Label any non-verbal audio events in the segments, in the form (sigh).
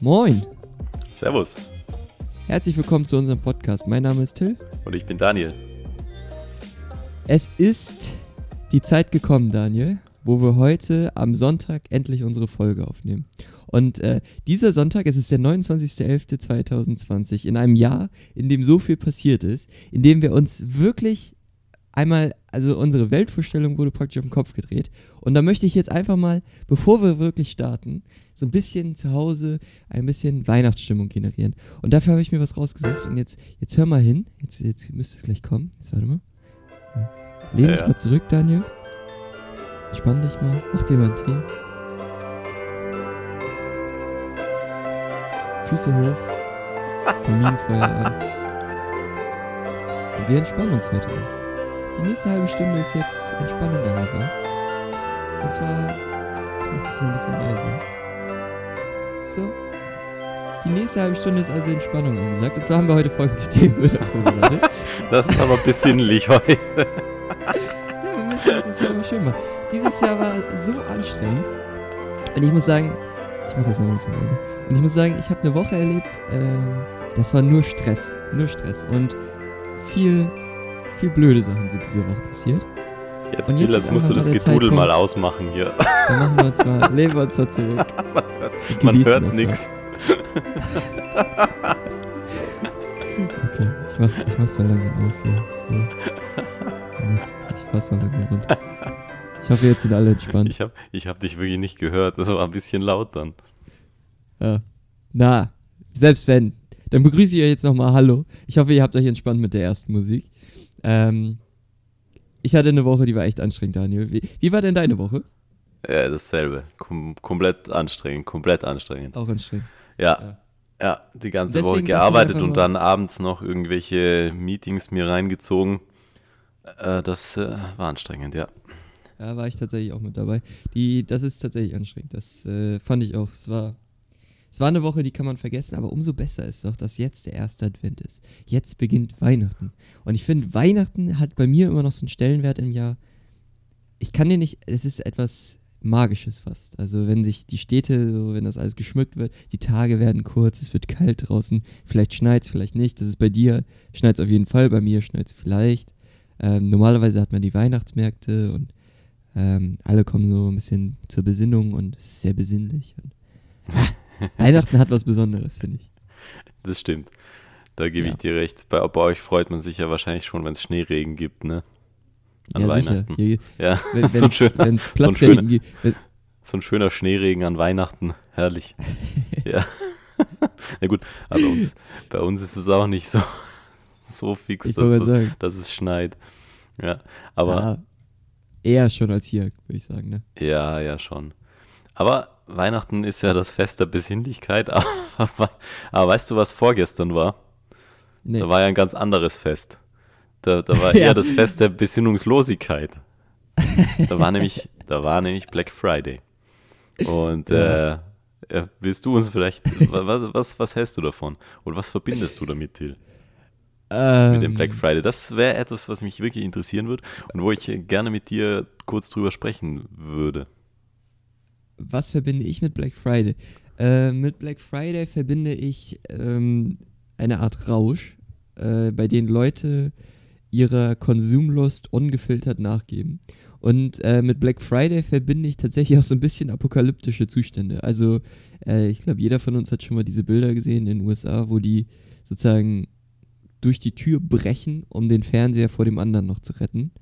Moin, Servus. herzlich willkommen zu unserem Podcast. Mein Name ist Till. Und ich bin Daniel. Es ist die Zeit gekommen, Daniel, wo wir heute am Sonntag endlich unsere Folge aufnehmen. Und äh, dieser Sonntag, es ist der 29.11.2020, in einem Jahr, in dem so viel passiert ist, in dem wir uns wirklich einmal, also unsere Weltvorstellung wurde praktisch auf den Kopf gedreht. Und da möchte ich jetzt einfach mal, bevor wir wirklich starten, so ein bisschen zu Hause ein bisschen Weihnachtsstimmung generieren. Und dafür habe ich mir was rausgesucht. Und jetzt, jetzt hör mal hin. Jetzt, jetzt müsste es gleich kommen. Jetzt warte mal. Ja. Lehn dich ja. mal zurück, Daniel. Entspann dich mal. Mach dir mal einen Tee. Füße hoch. (laughs) Kaminfeuer an. Und wir entspannen uns heute mal. Die nächste halbe Stunde ist jetzt Entspannung angesagt. Und zwar, ich mach das mal ein bisschen leiser. So. Die nächste halbe Stunde ist also Entspannung angesagt. Und zwar haben wir heute folgende (laughs) Themen wieder vorbereitet. Das ist aber besinnlich heute. (laughs) Ja, wir müssen uns das ja immer schön machen. Dieses Jahr war so anstrengend. Und ich muss sagen, ich mach das noch ein bisschen leiser. Und ich muss sagen, ich habe eine Woche erlebt, ähm, das war nur Stress. Nur Stress. Und viel, viel blöde Sachen sind diese Woche passiert. Jetzt, Und jetzt ist musst du das Gedudel mal ausmachen hier. (laughs) Dann machen wir uns mal, lehnen wir uns mal zurück. (laughs) Man hört das nichts. Okay, ich mach's, ich mach's mal langsam aus hier. So. Ich fass mal langsam runter. Ich hoffe, jetzt sind alle entspannt. Ich habe ich hab dich wirklich nicht gehört. Das war ein bisschen laut dann. Ja. Na, selbst wenn. Dann begrüße ich euch jetzt nochmal Hallo. Ich hoffe, ihr habt euch entspannt mit der ersten Musik. Ähm, ich hatte eine Woche, die war echt anstrengend, Daniel. Wie, wie war denn deine Woche? Ja, dasselbe. Kom komplett anstrengend, komplett anstrengend. Auch anstrengend. Ja, Ja. ja, die ganze Deswegen Woche gearbeitet und dann abends noch irgendwelche Meetings mir reingezogen. Äh, das äh, war anstrengend, ja. Da war ich tatsächlich auch mit dabei. Die, das ist tatsächlich anstrengend. Das äh, fand ich auch. Es war, es war eine Woche, die kann man vergessen, aber umso besser ist doch, dass jetzt der erste Advent ist. Jetzt beginnt Weihnachten. Und ich finde, Weihnachten hat bei mir immer noch so einen Stellenwert im Jahr. Ich kann dir nicht, es ist etwas Magisches fast. Also wenn sich die Städte, so, wenn das alles geschmückt wird, die Tage werden kurz, es wird kalt draußen, vielleicht schneit es, vielleicht nicht. Das ist bei dir, schneit es auf jeden Fall, bei mir schneit es vielleicht. Ähm, normalerweise hat man die Weihnachtsmärkte und ähm, alle kommen so ein bisschen zur Besinnung und es ist sehr besinnlich. Und, (laughs) Ah, (laughs) Weihnachten hat was Besonderes, finde ich. Das stimmt. Da gebe Ja. ich dir recht. Bei, bei euch freut man sich ja wahrscheinlich schon, wenn es Schneeregen gibt, ne? An ja, Weihnachten. sicher. Ja, (laughs) wenn so, ein es schöner, Platzregen gibt. so ein schöner Schneeregen an Weihnachten. Herrlich. (laughs) ja. Na gut, aber uns, bei uns ist es auch nicht so, so fix, dass, es- sagen. dass es schneit. Ja, aber ja, eher schon als hier, würde ich sagen. Ne? ja, ja, schon. Aber Weihnachten ist ja das Fest der Besinnlichkeit. (laughs) Aber, aber weißt du, was vorgestern war? Nee. Da war ja ein ganz anderes Fest. Da, da war (laughs) Ja. eher das Fest der Besinnungslosigkeit. Da war nämlich, da war nämlich Black Friday. Und Ja. äh, ja, willst du uns vielleicht, wa- was, was, was hältst du davon? Und was verbindest du damit, Till? ähm, Mit dem Black Friday? Das wäre etwas, was mich wirklich interessieren würde und wo ich äh, gerne mit dir kurz drüber sprechen würde. Was verbinde ich mit Black Friday? Äh, mit Black Friday verbinde ich ähm, eine Art Rausch, äh, bei dem Leute ihrer Konsumlust ungefiltert nachgeben. Und äh, mit Black Friday verbinde ich tatsächlich auch so ein bisschen apokalyptische Zustände. Also äh, ich glaube, jeder von uns hat schon mal diese Bilder gesehen in den USA, wo die sozusagen durch die Tür brechen, um den Fernseher vor dem anderen noch zu retten.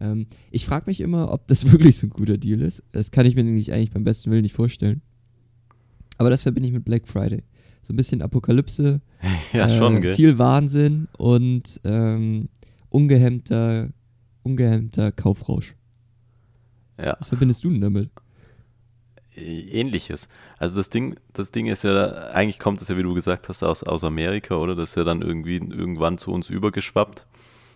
Ähm, ich frage mich immer, ob das (laughs) wirklich so ein guter Deal ist. Das kann ich mir nämlich eigentlich beim besten Willen nicht vorstellen. Aber das verbinde ich mit Black Friday. So ein bisschen Apokalypse, (laughs) Ja, äh, schon, gell? viel Wahnsinn und ähm, ungehemmter, ungehemmter Kaufrausch. Ja. Was verbindest du denn damit? Ähnliches. Also das Ding, das Ding ist ja, eigentlich kommt es ja, wie du gesagt hast, aus, aus Amerika, oder? Das ist ja dann irgendwie irgendwann zu uns übergeschwappt.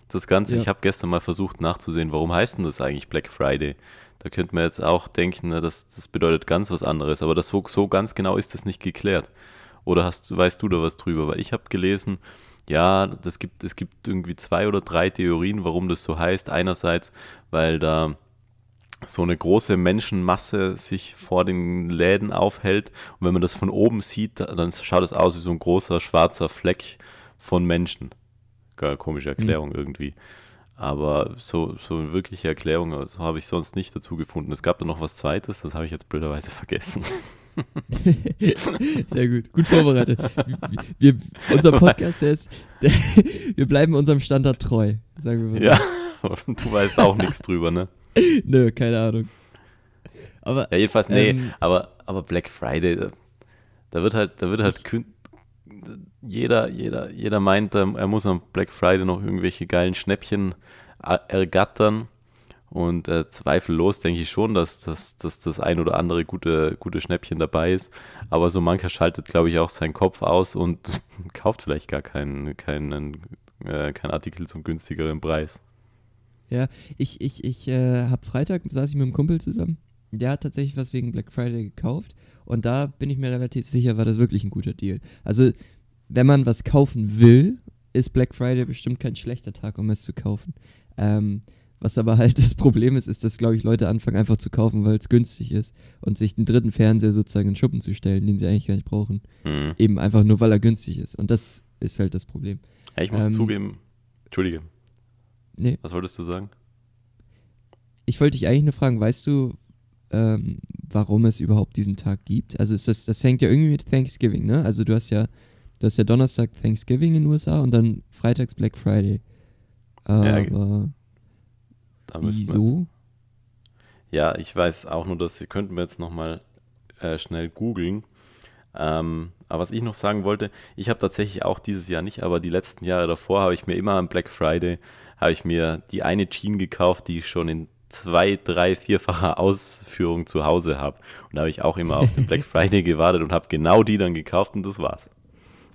Das Ganze, Ja. ich habe gestern mal versucht nachzusehen, warum heißt denn das eigentlich Black Friday? Da könnte man jetzt auch denken, na, das, das bedeutet ganz was anderes, aber das so, so ganz genau ist das nicht geklärt. Oder hast, weißt du da was drüber? Weil ich habe gelesen, ja, das gibt, es gibt irgendwie zwei oder drei Theorien, warum das so heißt. Einerseits, weil da so eine große Menschenmasse sich vor den Läden aufhält. Und wenn man das von oben sieht, dann schaut es aus wie so ein großer schwarzer Fleck von Menschen. Gar komische Erklärung mhm. irgendwie. Aber so, so eine wirkliche Erklärung also habe ich sonst nicht dazu gefunden. Es gab da noch was Zweites, das habe ich jetzt blöderweise vergessen. (laughs) Sehr gut, gut vorbereitet. Wir, unser (laughs) Podcast, der ist, der, wir bleiben unserem Standard treu, sagen wir mal. Ja, (laughs) du weißt auch nichts drüber, ne? Nö, keine Ahnung. Aber, ja, jedenfalls, nee, ähm, aber, aber Black Friday, da, da wird halt, da wird halt jeder, jeder, jeder meint, er muss am Black Friday noch irgendwelche geilen Schnäppchen ergattern. Und äh, zweifellos denke ich schon, dass, dass, dass das ein oder andere gute, gute Schnäppchen dabei ist. Aber so mancher schaltet, glaube ich, auch seinen Kopf aus und (laughs) kauft vielleicht gar keinen, keinen, äh, keinen Artikel zum günstigeren Preis. Ja, ich, ich, ich äh, habe Freitag, saß ich mit einem Kumpel zusammen. Der hat tatsächlich was wegen Black Friday gekauft. Und da bin ich mir relativ sicher, war das wirklich ein guter Deal. Also, wenn man was kaufen will, ist Black Friday bestimmt kein schlechter Tag, um es zu kaufen. Ähm, was aber halt das Problem ist, ist, dass, glaube ich, Leute anfangen einfach zu kaufen, weil es günstig ist und sich einen dritten Fernseher sozusagen in Schuppen zu stellen, den sie eigentlich gar nicht brauchen. Mhm. Eben einfach nur, weil er günstig ist. Und das ist halt das Problem. Ja, ich muss ähm, zugeben, Entschuldige. Nee. Was wolltest du sagen? Ich wollte dich eigentlich nur fragen, weißt du, ähm, warum es überhaupt diesen Tag gibt? Also ist das, das hängt ja irgendwie mit Thanksgiving, ne? Also du hast ja, du hast ja Donnerstag Thanksgiving in den USA und dann freitags Black Friday. Aber ja, wieso? Ja, ich weiß auch nur, dass könnten wir jetzt nochmal äh, schnell googeln. Ähm, aber was ich noch sagen wollte, ich habe tatsächlich auch dieses Jahr nicht, aber die letzten Jahre davor habe ich mir immer am Black Friday, habe ich mir die eine Jean gekauft, die ich schon in zwei, drei, vierfacher Ausführung zu Hause habe. Und da habe ich auch immer auf den (laughs) Black Friday gewartet und habe genau die dann gekauft und das war's.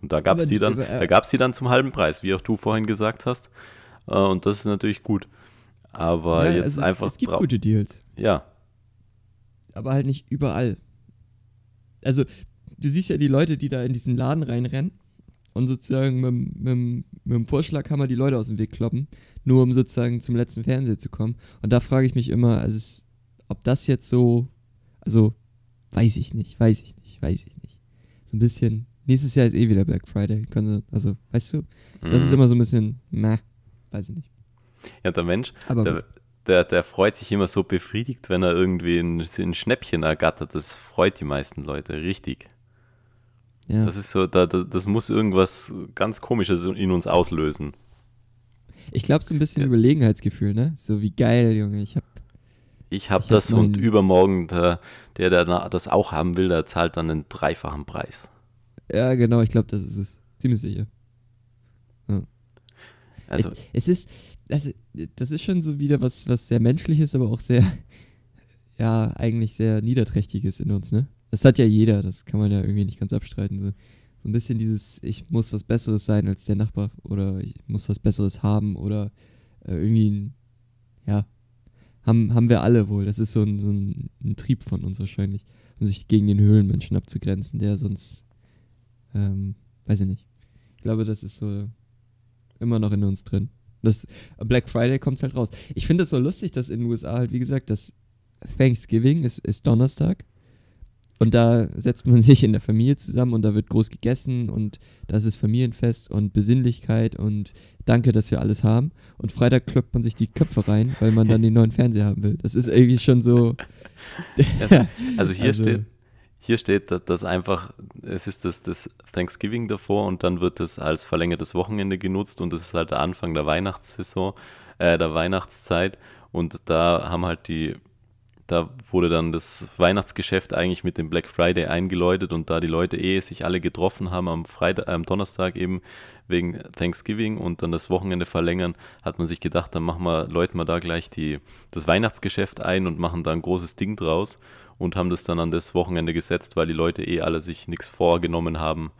Und da gab es die dann, äh, da gab's die dann zum halben Preis, wie auch du vorhin gesagt hast. Äh, und das ist natürlich gut. Aber ja, jetzt also einfach. Es, es gibt gute Deals. Ja. Aber halt nicht überall. Also, du siehst ja die Leute, die da in diesen Laden reinrennen und sozusagen mit, mit, mit dem Vorschlaghammer die Leute aus dem Weg kloppen, nur um sozusagen zum letzten Fernseher zu kommen. Und da frage ich mich immer, also es, ob das jetzt so, also weiß ich nicht, weiß ich nicht, weiß ich nicht. So ein bisschen, nächstes Jahr ist eh wieder Black Friday. Also, weißt du, das ist mhm. immer so ein bisschen, na, weiß ich nicht. Ja, der Mensch, der, der, der, freut sich immer so befriedigt, wenn er irgendwie ein, ein Schnäppchen ergattert. Das freut die meisten Leute richtig. Ja. Das ist so, da, da, das muss irgendwas ganz Komisches in uns auslösen. Ich glaube, so ein bisschen ja. Überlegenheitsgefühl, ne? So wie geil, Junge, ich hab. Ich habe das und übermorgen, der, der, der das auch haben will, der zahlt dann einen dreifachen Preis. Ja, genau, ich glaube, das ist es. Ziemlich sicher. Ja. Also, es ist, also, das ist schon so wieder was, was sehr menschliches, aber auch sehr, (laughs) ja, eigentlich sehr niederträchtiges in uns, ne? Das hat ja jeder, das kann man ja irgendwie nicht ganz abstreiten. So, so ein bisschen dieses, ich muss was Besseres sein als der Nachbar oder ich muss was Besseres haben oder äh, irgendwie, ein, ja, haben, haben wir alle wohl. Das ist so ein, so ein, ein Trieb von uns wahrscheinlich, um sich gegen den Höhlenmenschen abzugrenzen, der sonst, ähm, weiß ich nicht. Ich glaube, das ist so immer noch in uns drin. Das Black Friday kommt halt raus. Ich finde es so lustig, dass in den USA halt, wie gesagt, das Thanksgiving ist, ist Donnerstag und da setzt man (laughs) sich in der Familie zusammen und da wird groß gegessen und das ist Familienfest und Besinnlichkeit und danke, dass wir alles haben. Und Freitag kloppt man sich die Köpfe rein, weil man dann den neuen Fernseher haben will. Das ist irgendwie schon so. (laughs) also hier (laughs) also, steht, hier steht, dass einfach, es ist das, das Thanksgiving davor und dann wird es als verlängertes Wochenende genutzt und das ist halt der Anfang der Weihnachtssaison, äh, der Weihnachtszeit. Und da haben halt die da wurde dann das Weihnachtsgeschäft eigentlich mit dem Black Friday eingeläutet und da die Leute eh sich alle getroffen haben am Freitag, am Donnerstag eben wegen Thanksgiving und dann das Wochenende verlängern, hat man sich gedacht, dann machen wir, läuten wir da gleich die, das Weihnachtsgeschäft ein und machen da ein großes Ding draus und haben das dann an das Wochenende gesetzt, weil die Leute eh alle sich nichts vorgenommen haben,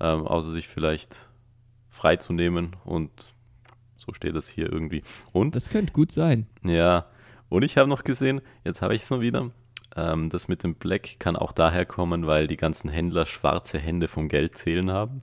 ähm, außer sich vielleicht freizunehmen und so steht das hier irgendwie. Und das könnte gut sein. Ja, und ich habe noch gesehen, jetzt habe ich es noch wieder, ähm, das mit dem Black kann auch daher kommen, weil die ganzen Händler schwarze Hände vom Geldzählen haben.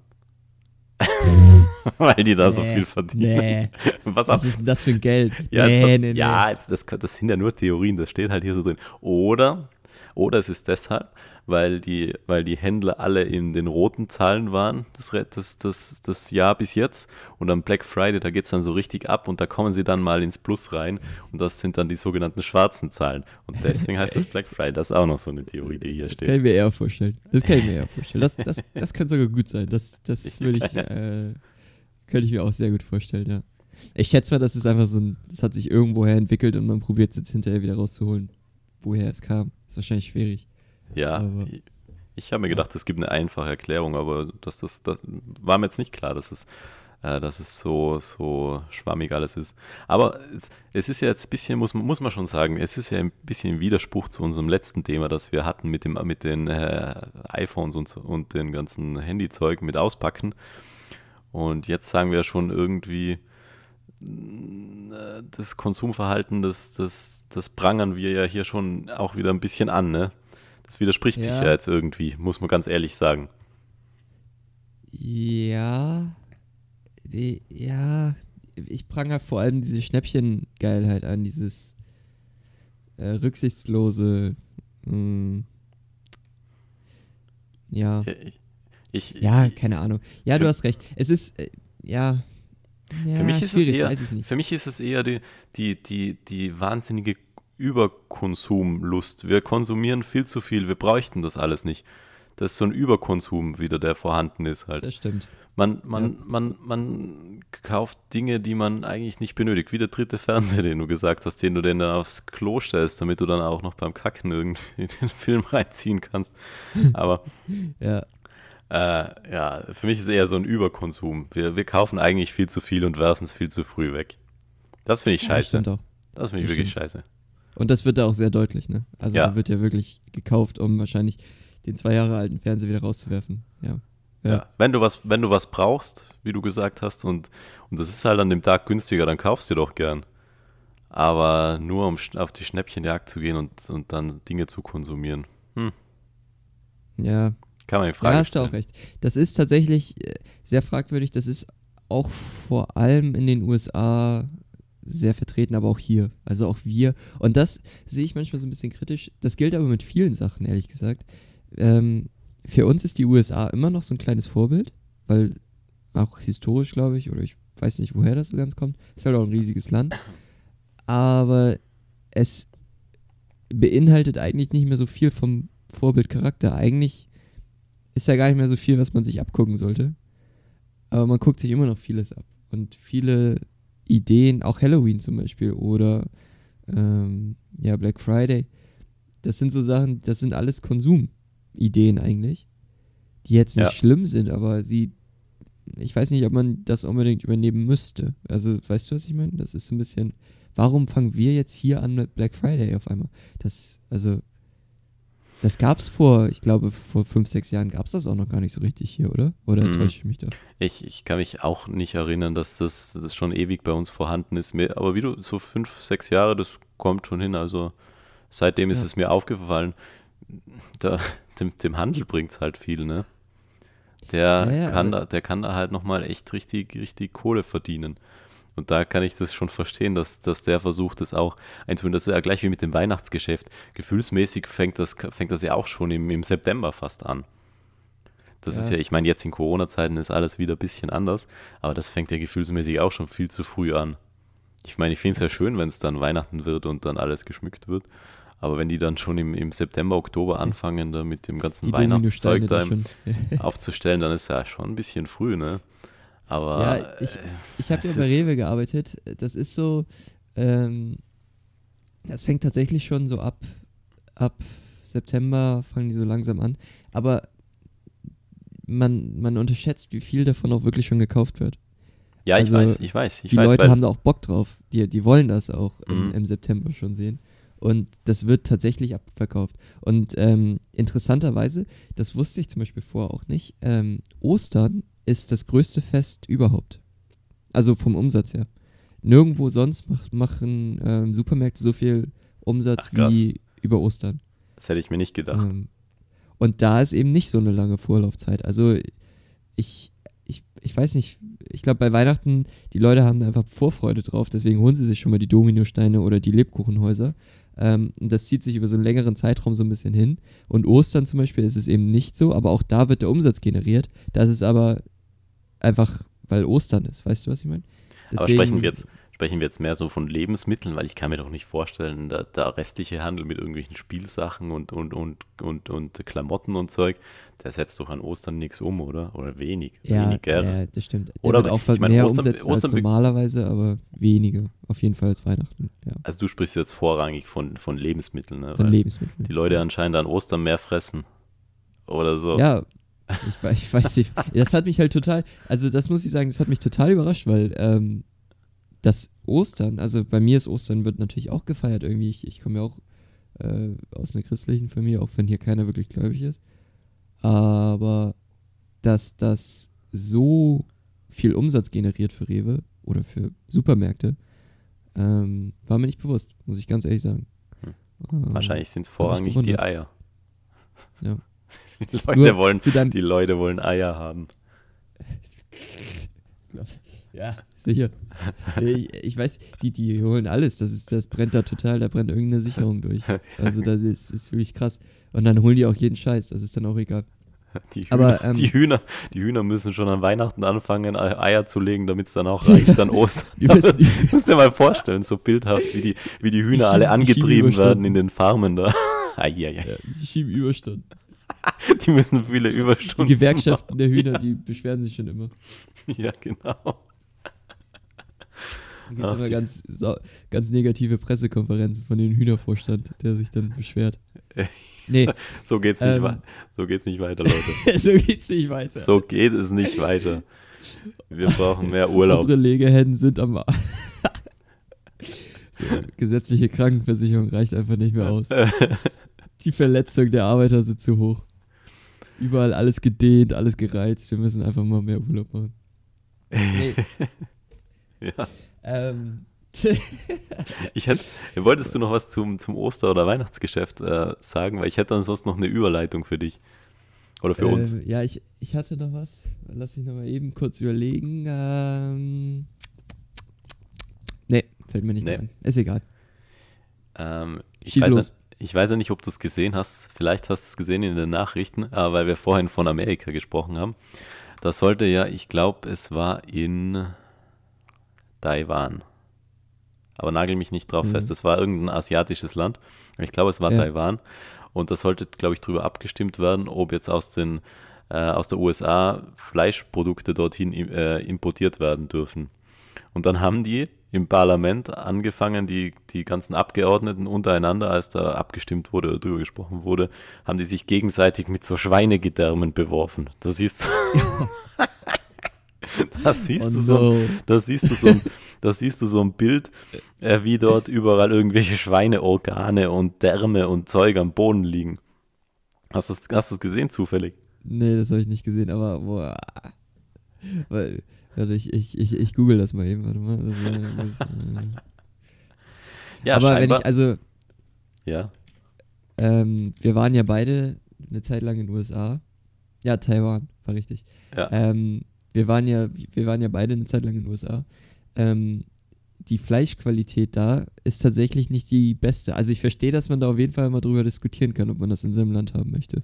(laughs) weil die da nee, so viel verdienen. Nee. (laughs) Was, Was ist denn das für ein Geld? Ja, nee, nee, ja das, das sind ja nur Theorien, das steht halt hier so drin. Oder, oder es ist deshalb, weil die, weil die Händler alle in den roten Zahlen waren, das, das, das, das Jahr bis jetzt. Und am Black Friday, da geht es dann so richtig ab und da kommen sie dann mal ins Plus rein. Und das sind dann die sogenannten schwarzen Zahlen. Und deswegen heißt es (laughs) Black Friday. Das ist auch noch so eine Theorie, die hier steht. Das kann ich mir eher vorstellen. Das kann ich mir eher vorstellen. Das, das, (laughs) das könnte sogar gut sein. Das, das würde (laughs) ich, äh, könnte ich mir auch sehr gut vorstellen, ja. Ich schätze mal, das ist einfach so ein, das hat sich irgendwoher entwickelt und man probiert es jetzt hinterher wieder rauszuholen, woher es kam. Das ist wahrscheinlich schwierig. Ja, aber, ich habe mir gedacht, es gibt eine einfache Erklärung, aber das, das, das war mir jetzt nicht klar, dass es, äh, dass es so, so schwammig alles ist. Aber es, es ist ja jetzt ein bisschen, muss, muss man schon sagen, es ist ja ein bisschen Widerspruch zu unserem letzten Thema, das wir hatten mit, dem, mit den äh, iPhones und, und den ganzen Handyzeug mit Auspacken. Und jetzt sagen wir schon irgendwie, das Konsumverhalten, das, das, das prangern wir ja hier schon auch wieder ein bisschen an, ne? Das widerspricht ja. sich ja jetzt irgendwie, muss man ganz ehrlich sagen. Ja, die, ja, ich prangere vor allem diese Schnäppchengeilheit an, dieses äh, rücksichtslose, mh, hm, ja. Ich, ich, ja, keine Ahnung. Ja, du hast recht. Es ist, äh, ja, ja, für mich ist es eher, Für mich ist es eher die, die, die, die wahnsinnige Überkonsumlust. Wir konsumieren viel zu viel, wir bräuchten das alles nicht. Das ist so ein Überkonsum wieder, der vorhanden ist halt. Das stimmt. Man, man, ja. man, man kauft Dinge, die man eigentlich nicht benötigt. Wie der dritte Fernseher, den du gesagt hast, den du dann aufs Klo stellst, damit du dann auch noch beim Kacken irgendwie (laughs) den Film reinziehen kannst. Aber ja. Äh, ja, für mich ist es eher so ein Überkonsum. Wir, wir kaufen eigentlich viel zu viel und werfen es viel zu früh weg. Das finde ich scheiße. Ja, das stimmt auch. Das finde ich das wirklich stimmt. scheiße. Und das wird da auch sehr deutlich, ne? Also ja. da wird ja wirklich gekauft, um wahrscheinlich den zwei Jahre alten Fernseher wieder rauszuwerfen. Ja. Ja. ja. Wenn du was, wenn du was brauchst, wie du gesagt hast, und, und das ist halt an dem Tag günstiger, dann kaufst du doch gern. Aber nur um auf die Schnäppchenjagd zu gehen und, und dann Dinge zu konsumieren. Hm. Ja. Kann man in Frage Ja, hast du auch recht. Das ist tatsächlich äh, sehr fragwürdig. Das ist auch vor allem in den USA sehr vertreten, aber auch hier. Also auch wir. Und das sehe ich manchmal so ein bisschen kritisch. Das gilt aber mit vielen Sachen, ehrlich gesagt. Ähm, für uns ist die USA immer noch so ein kleines Vorbild, weil auch historisch, glaube ich, oder ich weiß nicht, woher das so ganz kommt. Ist halt auch ein riesiges Land. Aber es beinhaltet eigentlich nicht mehr so viel vom Vorbildcharakter. Eigentlich ist ja gar nicht mehr so viel, was man sich abgucken sollte. Aber man guckt sich immer noch vieles ab. Und viele Ideen, auch Halloween zum Beispiel oder ähm, ja, Black Friday. Das sind so Sachen, das sind alles Konsumideen eigentlich, die jetzt nicht ja. schlimm sind, aber sie, ich weiß nicht, ob man das unbedingt übernehmen müsste. Also, weißt du, was ich meine? Das ist so ein bisschen, warum fangen wir jetzt hier an mit Black Friday auf einmal? Das, also, das gab es vor, ich glaube, vor fünf, sechs Jahren gab es das auch noch gar nicht so richtig hier, oder? Oder mhm. täusche ich mich da? Ich, ich kann mich auch nicht erinnern, dass das, das schon ewig bei uns vorhanden ist. Aber wie du, so fünf, sechs Jahre, das kommt schon hin. Also seitdem ist ja. es mir aufgefallen, da, dem, dem Handel bringt es halt viel, ne? Der, ja, ja, kann da, der kann da halt nochmal echt richtig, richtig Kohle verdienen. Und da kann ich das schon verstehen, dass, dass der versucht, das auch einzuführen. Das ist ja gleich wie mit dem Weihnachtsgeschäft. Gefühlsmäßig fängt das, fängt das ja auch schon im, im September fast an. Das ja. ist ja, ich meine, jetzt in Corona-Zeiten ist alles wieder ein bisschen anders, aber das fängt ja gefühlsmäßig auch schon viel zu früh an. Ich meine, ich finde es ja schön, wenn es dann Weihnachten wird und dann alles geschmückt wird. Aber wenn die dann schon im, im September, Oktober anfangen, da mit dem ganzen Weihnachtszeug da (laughs) aufzustellen, dann ist ja schon ein bisschen früh, ne? Aber. Ja, ich, äh, ich habe ja bei Rewe gearbeitet. Das ist so. Ähm, das fängt tatsächlich schon so ab, ab September, fangen die so langsam an. Aber man, man unterschätzt, wie viel davon auch wirklich schon gekauft wird. Ja, also, ich weiß, ich weiß. Ich die weiß, Leute haben da auch Bock drauf. Die, die wollen das auch im, mhm. im September schon sehen. Und das wird tatsächlich abverkauft. Und ähm, interessanterweise, das wusste ich zum Beispiel vorher auch nicht, ähm, Ostern ist das größte Fest überhaupt. Also vom Umsatz her. Nirgendwo sonst mach, machen ähm, Supermärkte so viel Umsatz Ach, wie über Ostern. Das hätte ich mir nicht gedacht. Ähm, und da ist eben nicht so eine lange Vorlaufzeit. Also ich, ich, ich weiß nicht, ich glaube bei Weihnachten, die Leute haben da einfach Vorfreude drauf, deswegen holen sie sich schon mal die Dominosteine oder die Lebkuchenhäuser. Ähm, das zieht sich über so einen längeren Zeitraum so ein bisschen hin. Und Ostern zum Beispiel ist es eben nicht so, aber auch da wird der Umsatz generiert. Das ist aber einfach, weil Ostern ist. Weißt du, was ich meine? aber sprechen wir jetzt Sprechen wir jetzt mehr so von Lebensmitteln, weil ich kann mir doch nicht vorstellen, der, der restliche Handel mit irgendwelchen Spielsachen und, und, und, und, und Klamotten und Zeug, der setzt doch an Ostern nichts um, oder? Oder wenig. Ja, weniger. ja das stimmt. Der oder wird auch ich mein, mehr Ostern, umsetzen Ostern als normalerweise, aber weniger. Auf jeden Fall als Weihnachten. Ja. Also du sprichst jetzt vorrangig von, von Lebensmitteln, ne? Von Lebensmitteln. Die Leute anscheinend an Ostern mehr fressen. Oder so. Ja, ich, ich weiß nicht. Das hat mich halt total, also das muss ich sagen, das hat mich total überrascht, weil ähm, das Ostern, also bei mir ist Ostern, wird natürlich auch gefeiert irgendwie. Ich, ich komme ja auch äh, aus einer christlichen Familie, auch wenn hier keiner wirklich gläubig ist. Aber dass das so viel Umsatz generiert für Rewe oder für Supermärkte, ähm, war mir nicht bewusst, muss ich ganz ehrlich sagen. Hm. Ähm, Wahrscheinlich sind es vorrangig die Eier. Ja. Die Leute, wollen, die Leute wollen Eier haben. Ja, sicher. ich, ich, weiß, die, die holen alles. Das, ist, das brennt da total, da brennt irgendeine Sicherung durch. Also das ist, ist wirklich krass. Und dann holen die auch jeden Scheiß, das ist dann auch egal. Die Hühner, Aber, (laughs) ähm, die, Hühner, die Hühner müssen schon an Weihnachten anfangen, Eier zu legen, damit es dann auch reicht an Ostern. (laughs) du (laughs) musst dir mal vorstellen, so bildhaft, wie die, wie die Hühner die alle angetrieben werden in den Farmen da. Ai, ai. Ja, die schieben Überstunden. (laughs) Die müssen viele Überstunden. Die Gewerkschaften machen. der Hühner, ja. die beschweren sich schon immer. Ja, genau. Da gibt es immer ganz, ganz negative Pressekonferenzen von den Hühnervorstand, der sich dann beschwert. Nee. (laughs) so geht's nicht, ähm, so geht's nicht weiter, Leute. (laughs) so geht's nicht weiter. So geht es nicht weiter. Wir brauchen mehr Urlaub. Unsere Legehennen sind am so, gesetzliche Krankenversicherung reicht einfach nicht mehr aus. Die Verletzung der Arbeiter sind zu hoch. Überall alles gedehnt, alles gereizt. Wir müssen einfach mal mehr Urlaub machen. Nee. (laughs) ja. Ähm. (laughs) ich hätte, wolltest du noch was zum, zum Oster- oder Weihnachtsgeschäft äh, sagen? Weil ich hätte ansonsten noch eine Überleitung für dich. Oder für äh, uns. Ja, ich, ich hatte noch was. Lass mich noch mal eben kurz überlegen. Ähm, nee, fällt mir nicht nee. mehr ein. Ist egal. Ähm, ich, weiß ja, ich weiß ja nicht, ob du es gesehen hast. Vielleicht hast du es gesehen in den Nachrichten, weil wir vorhin von Amerika gesprochen haben. Das sollte ja, ich glaube, es war in Taiwan. Aber nagel mich nicht drauf mhm. fest. Es war irgendein asiatisches Land. Ich glaube, es war ja. Taiwan. Und das sollte, glaube ich, darüber abgestimmt werden, ob jetzt aus, den, äh, aus der USA Fleischprodukte dorthin äh, importiert werden dürfen. Und dann haben die im Parlament angefangen, die, die ganzen Abgeordneten untereinander, als da abgestimmt wurde oder drüber gesprochen wurde, haben die sich gegenseitig mit so Schweinegedärmen beworfen. Das siehst du. (laughs) Da siehst, oh du so, no. da siehst du so ein, da siehst du so ein Bild, äh, wie dort überall irgendwelche Schweineorgane und Därme und Zeug am Boden liegen. Hast du es gesehen zufällig? Nee, das habe ich nicht gesehen, aber boah. Weil, warte, ich, ich, ich, ich google das mal eben, warte mal. Das, das, äh. ja, aber scheinbar. wenn ich, also. Ja. Ähm, wir waren ja beide eine Zeit lang in den USA. Ja, Taiwan, war richtig. Ja. Ähm, wir waren ja, wir waren ja beide eine Zeit lang in den USA. Ähm, die Fleischqualität da ist tatsächlich nicht die beste. Also ich verstehe, dass man da auf jeden Fall mal drüber diskutieren kann, ob man das in seinem Land haben möchte.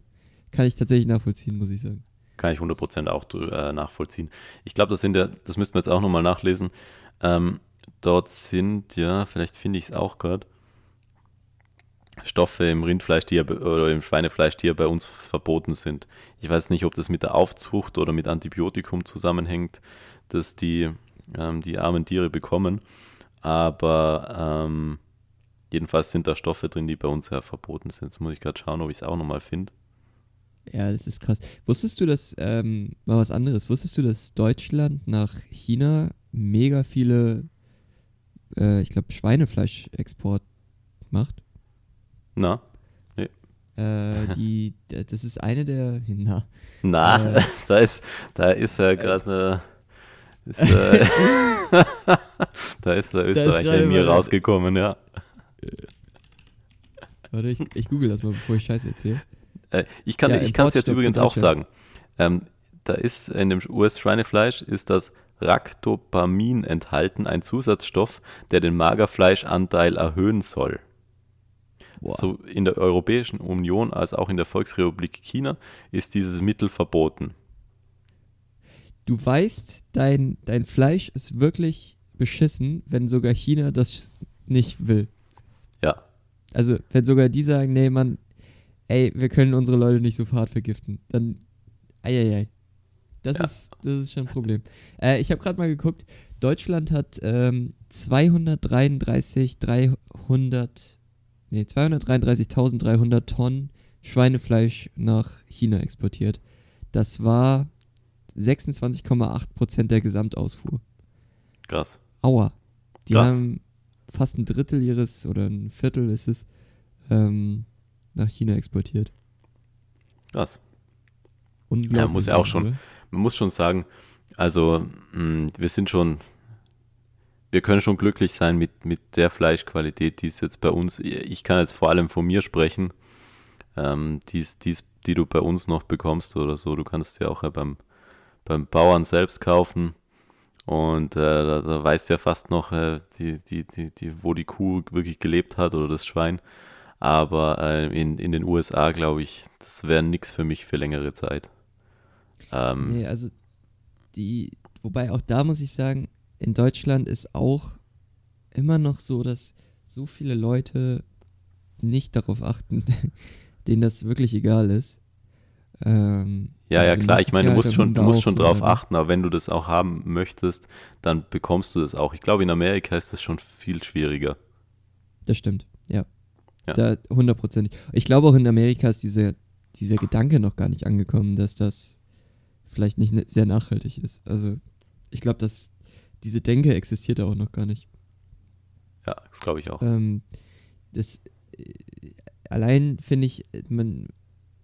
Kann ich tatsächlich nachvollziehen, muss ich sagen. Kann ich 100% auch äh, nachvollziehen. Ich glaube, das sind ja, das müssten wir jetzt auch nochmal nachlesen. Ähm, dort sind ja, vielleicht finde ich es auch gerade, Stoffe im Rindfleisch die ja, oder im Schweinefleisch, die ja bei uns verboten sind. Ich weiß nicht, ob das mit der Aufzucht oder mit Antibiotikum zusammenhängt, dass die, ähm, die armen Tiere bekommen. Aber ähm, jedenfalls sind da Stoffe drin, die bei uns ja verboten sind. Jetzt muss ich gerade schauen, ob ich es auch nochmal finde. Ja, das ist krass. Wusstest du, dass, ähm, mal was anderes, wusstest du, dass Deutschland nach China mega viele, äh, ich glaube, Schweinefleischexport macht? Na? Nee. Äh, (laughs) die, das ist eine der. (laughs) Na. Na, äh, (laughs) da ist, da ist ja gerade eine. Ist, äh, da ist der Österreicher in mir rausgekommen, ja. Warte, ich, ich google das mal, bevor ich Scheiße erzähle. Äh, ich kann es ja, jetzt übrigens auch sagen. Ähm, da ist in dem US-Schweinefleisch ist das Ractopamin enthalten, ein Zusatzstoff, der den Magerfleischanteil erhöhen soll. Wow. So in der Europäischen Union als auch in der Volksrepublik China ist dieses Mittel verboten. Du weißt, dein, dein Fleisch ist wirklich beschissen, wenn sogar China das nicht will. Ja. Also, wenn sogar die sagen, nee, Mann, ey, wir können unsere Leute nicht so hart vergiften, dann, eieiei. Das, ja. ist, das ist schon ein Problem. Äh, ich habe gerade mal geguckt, Deutschland hat ähm, 233, 300, nee, 233.300 Tonnen Schweinefleisch nach China exportiert. Das war 26,8% der Gesamtausfuhr. Krass. Aua. Die Krass. haben fast ein Drittel ihres, oder ein Viertel ist es, ähm, nach China exportiert. Krass. Unglaublich. Ja, muss ja auch schon, man muss schon sagen, also mh, hm, wir sind schon, wir können schon glücklich sein mit, mit der Fleischqualität, die es jetzt bei uns, ich kann jetzt vor allem von mir sprechen, ähm, die's, die's, die du bei uns noch bekommst oder so. Du kannst ja auch ja beim, beim Bauern selbst kaufen. Und äh, da, da weißt du ja fast noch, äh, die, die, die, die, wo die Kuh wirklich gelebt hat oder das Schwein. Aber äh, in, in den USA, glaube ich, das wäre nichts für mich für längere Zeit. Ähm, nee, also die, wobei auch da muss ich sagen, in Deutschland ist auch immer noch so, dass so viele Leute nicht darauf achten, (laughs) denen das wirklich egal ist. Ähm, ja, ja, klar. Ich meine, du musst schon, du musst schon drauf achten, aber wenn du das auch haben möchtest, dann bekommst du das auch. Ich glaube, in Amerika ist das schon viel schwieriger. Das stimmt, ja. Ja. Da hundertprozentig. Ich glaube auch in Amerika ist diese, dieser Gedanke noch gar nicht angekommen, dass das vielleicht nicht ne, sehr nachhaltig ist. Also, ich glaube, dass diese Denke existiert auch noch gar nicht. Ja, das glaube ich auch. Ähm, das äh, allein finde ich, man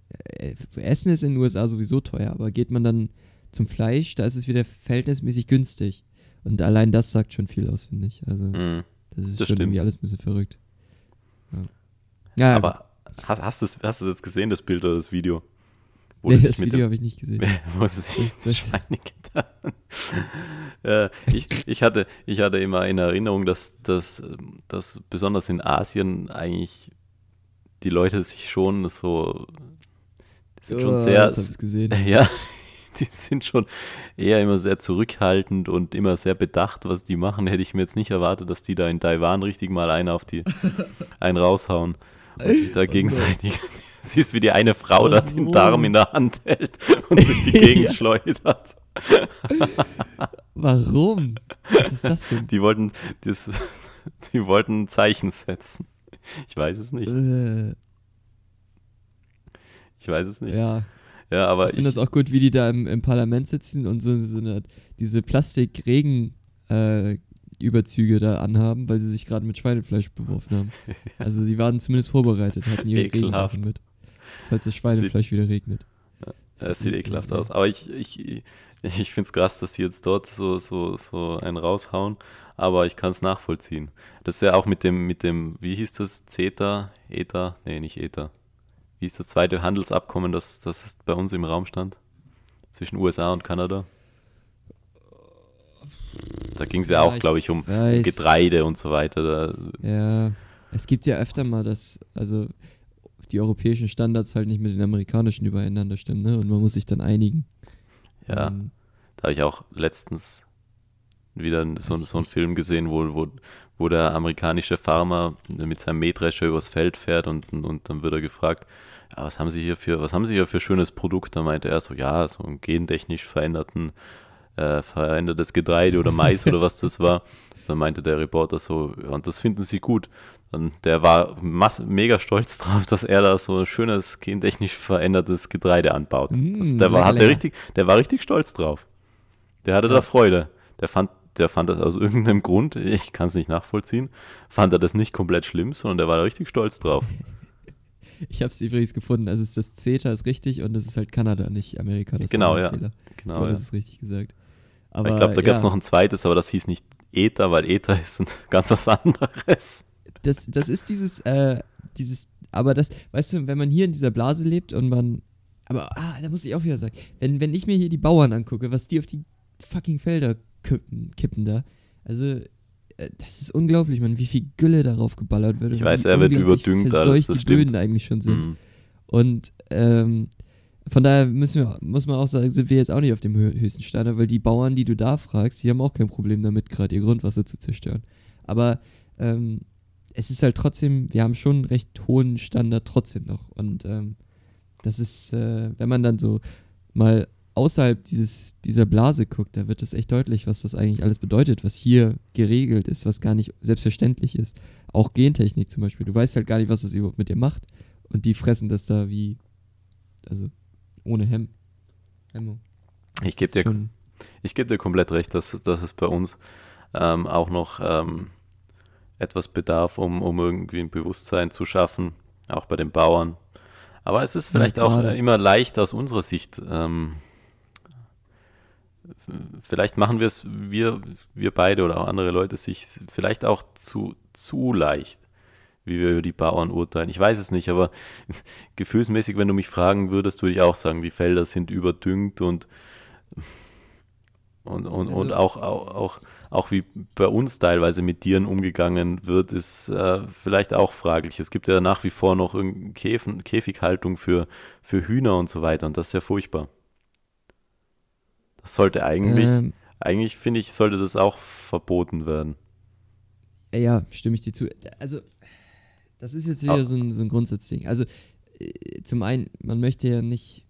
äh, Essen ist in den USA sowieso teuer, aber geht man dann zum Fleisch, da ist es wieder verhältnismäßig günstig. Und allein das sagt schon viel aus, finde ich. Also, mm, das ist das schon stimmt. irgendwie alles ein bisschen verrückt. Ja, ja aber hast, hast, du es, hast du jetzt gesehen, das Bild oder das Video? Wo nee, das Video habe ich nicht gesehen. (laughs) wo es sich Schweine getan. äh, ich, ich, hatte, ich hatte immer in Erinnerung, dass, dass, dass besonders in Asien eigentlich die Leute sich schon so die sind schon oh, sehr. gesehen. (laughs) Ja, die sind schon eher immer sehr zurückhaltend und immer sehr bedacht, was die machen. Hätte ich mir jetzt nicht erwartet, dass die da in Taiwan richtig mal einen auf die (laughs) einen raushauen sich da (laughs) gegenseitig. (laughs) Siehst, wie die eine Frau da den Darm in der Hand hält und sich die (laughs) Gegend schleudert. Warum? Was ist das denn? Die wollten, das, die wollten ein Zeichen setzen. Ich weiß es nicht. Äh. Ich weiß es nicht. Ja. Ja, aber ich finde das auch gut, wie die da im, im Parlament sitzen und so, so eine, diese Plastik-Regen-Überzüge äh, da anhaben, weil sie sich gerade mit Schweinefleisch beworfen haben. (laughs) Also sie waren zumindest vorbereitet, hatten ihre Regensachen mit. Falls das Schweinefleisch wieder regnet. Das sieht ekelhaft aus. Aber ich, ich, ich finde es krass, dass die jetzt dort so, so, so einen raushauen, aber ich kann es nachvollziehen. Das ist ja auch mit dem, mit dem, wie hieß das, CETA, ETA, nee, nicht ETA wie ist das zweite Handelsabkommen, das, das bei uns im Raum stand? Zwischen USA und Kanada? Da ging es ja, ja, auch, glaube ich, um, um, Getreide und so weiter. Da. Ja, es gibt ja öfter mal, dass also die europäischen Standards halt nicht mit den amerikanischen übereinander stimmen, ne? Und man muss sich dann einigen. Ja, ähm, da habe ich auch letztens wieder so, so einen Film gesehen, wo, wo, wo der amerikanische Farmer mit seinem Mähdrescher übers Feld fährt und, und dann wird er gefragt, ja, was haben Sie hier für, was haben Sie hier für schönes Produkt? Da meinte er so, ja, so ein gentechnisch veränderten, äh, verändertes Getreide oder Mais oder was das war. Dann meinte der Reporter so, ja, und das finden Sie gut. Und der war mega stolz drauf, dass er da so ein schönes gentechnisch verändertes Getreide anbaut. Mm, also der, war, hatte richtig, der war richtig stolz drauf. Der hatte ja. da Freude. Der fand der fand das aus irgendeinem Grund, ich kann es nicht nachvollziehen, fand er das nicht komplett schlimm, sondern der war da richtig stolz drauf. (laughs) Ich habe es übrigens gefunden. Also ist das CETA ist richtig und das ist halt Kanada, nicht Amerika. Das genau, ja. Fehler. Genau, ja. Das ist richtig gesagt. Aber, ich glaube, da gab es noch ein zweites, aber das hieß nicht ETA, weil ETA ist ein (laughs) ganz was anderes. das, das ist dieses, äh, dieses, aber das, weißt du, wenn man hier in dieser Blase lebt und man, aber ah, da muss ich auch wieder sagen, wenn, wenn ich mir hier die Bauern angucke, was die auf die fucking Felder kippen, kippen da, also äh, das ist unglaublich, man, wie viel Gülle darauf geballert wird. Ich weiß, er wird überdüngt, alles, das die stimmt. Böden eigentlich schon sind. Mhm. Und ähm, von daher müssen wir, muss man auch sagen, sind wir jetzt auch nicht auf dem höchsten Standard, weil die Bauern, die du da fragst, die haben auch kein Problem damit, gerade ihr Grundwasser zu zerstören. Aber ähm, es ist halt trotzdem, wir haben schon einen recht hohen Standard trotzdem noch. Und ähm, das ist, äh, wenn man dann so mal außerhalb dieses, dieser Blase guckt, da wird es echt deutlich, was das eigentlich alles bedeutet, was hier geregelt ist, was gar nicht selbstverständlich ist. Auch Gentechnik zum Beispiel. Du weißt halt gar nicht, was das überhaupt mit dir macht. Und die fressen das da wie, also ohne Hemm. Hemmung. Ich gebe dir, geb dir komplett recht, dass, dass es bei uns ähm, auch noch ähm, etwas bedarf, um, um irgendwie ein Bewusstsein zu schaffen, auch bei den Bauern. Aber es ist vielleicht ja, auch immer leicht aus unserer Sicht. Ähm, vielleicht machen wir es, wir, wir beide oder auch andere Leute, sich vielleicht auch zu, zu leicht wie wir über die Bauern urteilen. Ich weiß es nicht, aber (laughs) gefühlsmäßig, wenn du mich fragen würdest, würde ich auch sagen, die Felder sind überdüngt und, und, und, also, und auch, auch, auch, auch wie bei uns teilweise mit Tieren umgegangen wird, ist äh, vielleicht auch fraglich. Es gibt ja nach wie vor noch Käfen, Käfighaltung für, für Hühner und so weiter und das ist ja furchtbar. Das sollte eigentlich, ähm, eigentlich finde ich, sollte das auch verboten werden. Ja, stimme ich dir zu. Also das ist jetzt wieder so ein, so ein Grundsatzding. Also, äh, zum einen, man möchte ja nicht.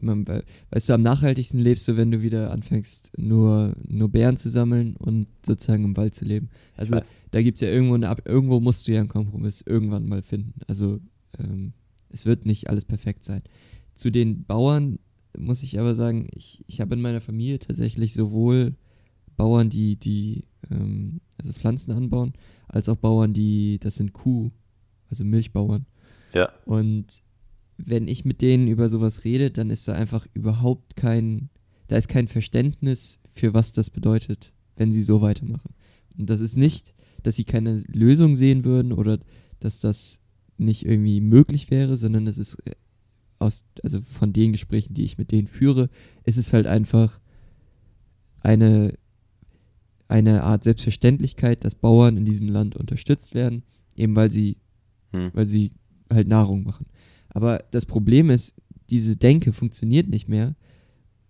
Man, weißt du, am nachhaltigsten lebst du, wenn du wieder anfängst, nur, nur Bären zu sammeln und sozusagen im Wald zu leben. Also, da gibt es ja irgendwo eine Ab irgendwo musst du ja einen Kompromiss irgendwann mal finden. Also, ähm, es wird nicht alles perfekt sein. Zu den Bauern muss ich aber sagen, ich, ich habe in meiner Familie tatsächlich sowohl Bauern, die, die ähm, also Pflanzen anbauen, als auch Bauern, die, das sind Kuh, also Milchbauern. Ja. Und wenn ich mit denen über sowas rede, dann ist da einfach überhaupt kein, da ist kein Verständnis für was das bedeutet, wenn sie so weitermachen. Und das ist nicht, dass sie keine Lösung sehen würden oder dass das nicht irgendwie möglich wäre, sondern es ist äh, aus, also von den Gesprächen, die ich mit denen führe, ist es halt einfach eine eine Art Selbstverständlichkeit, dass Bauern in diesem Land unterstützt werden, eben weil sie, hm. weil sie halt Nahrung machen. Aber das Problem ist, diese Denke funktioniert nicht mehr,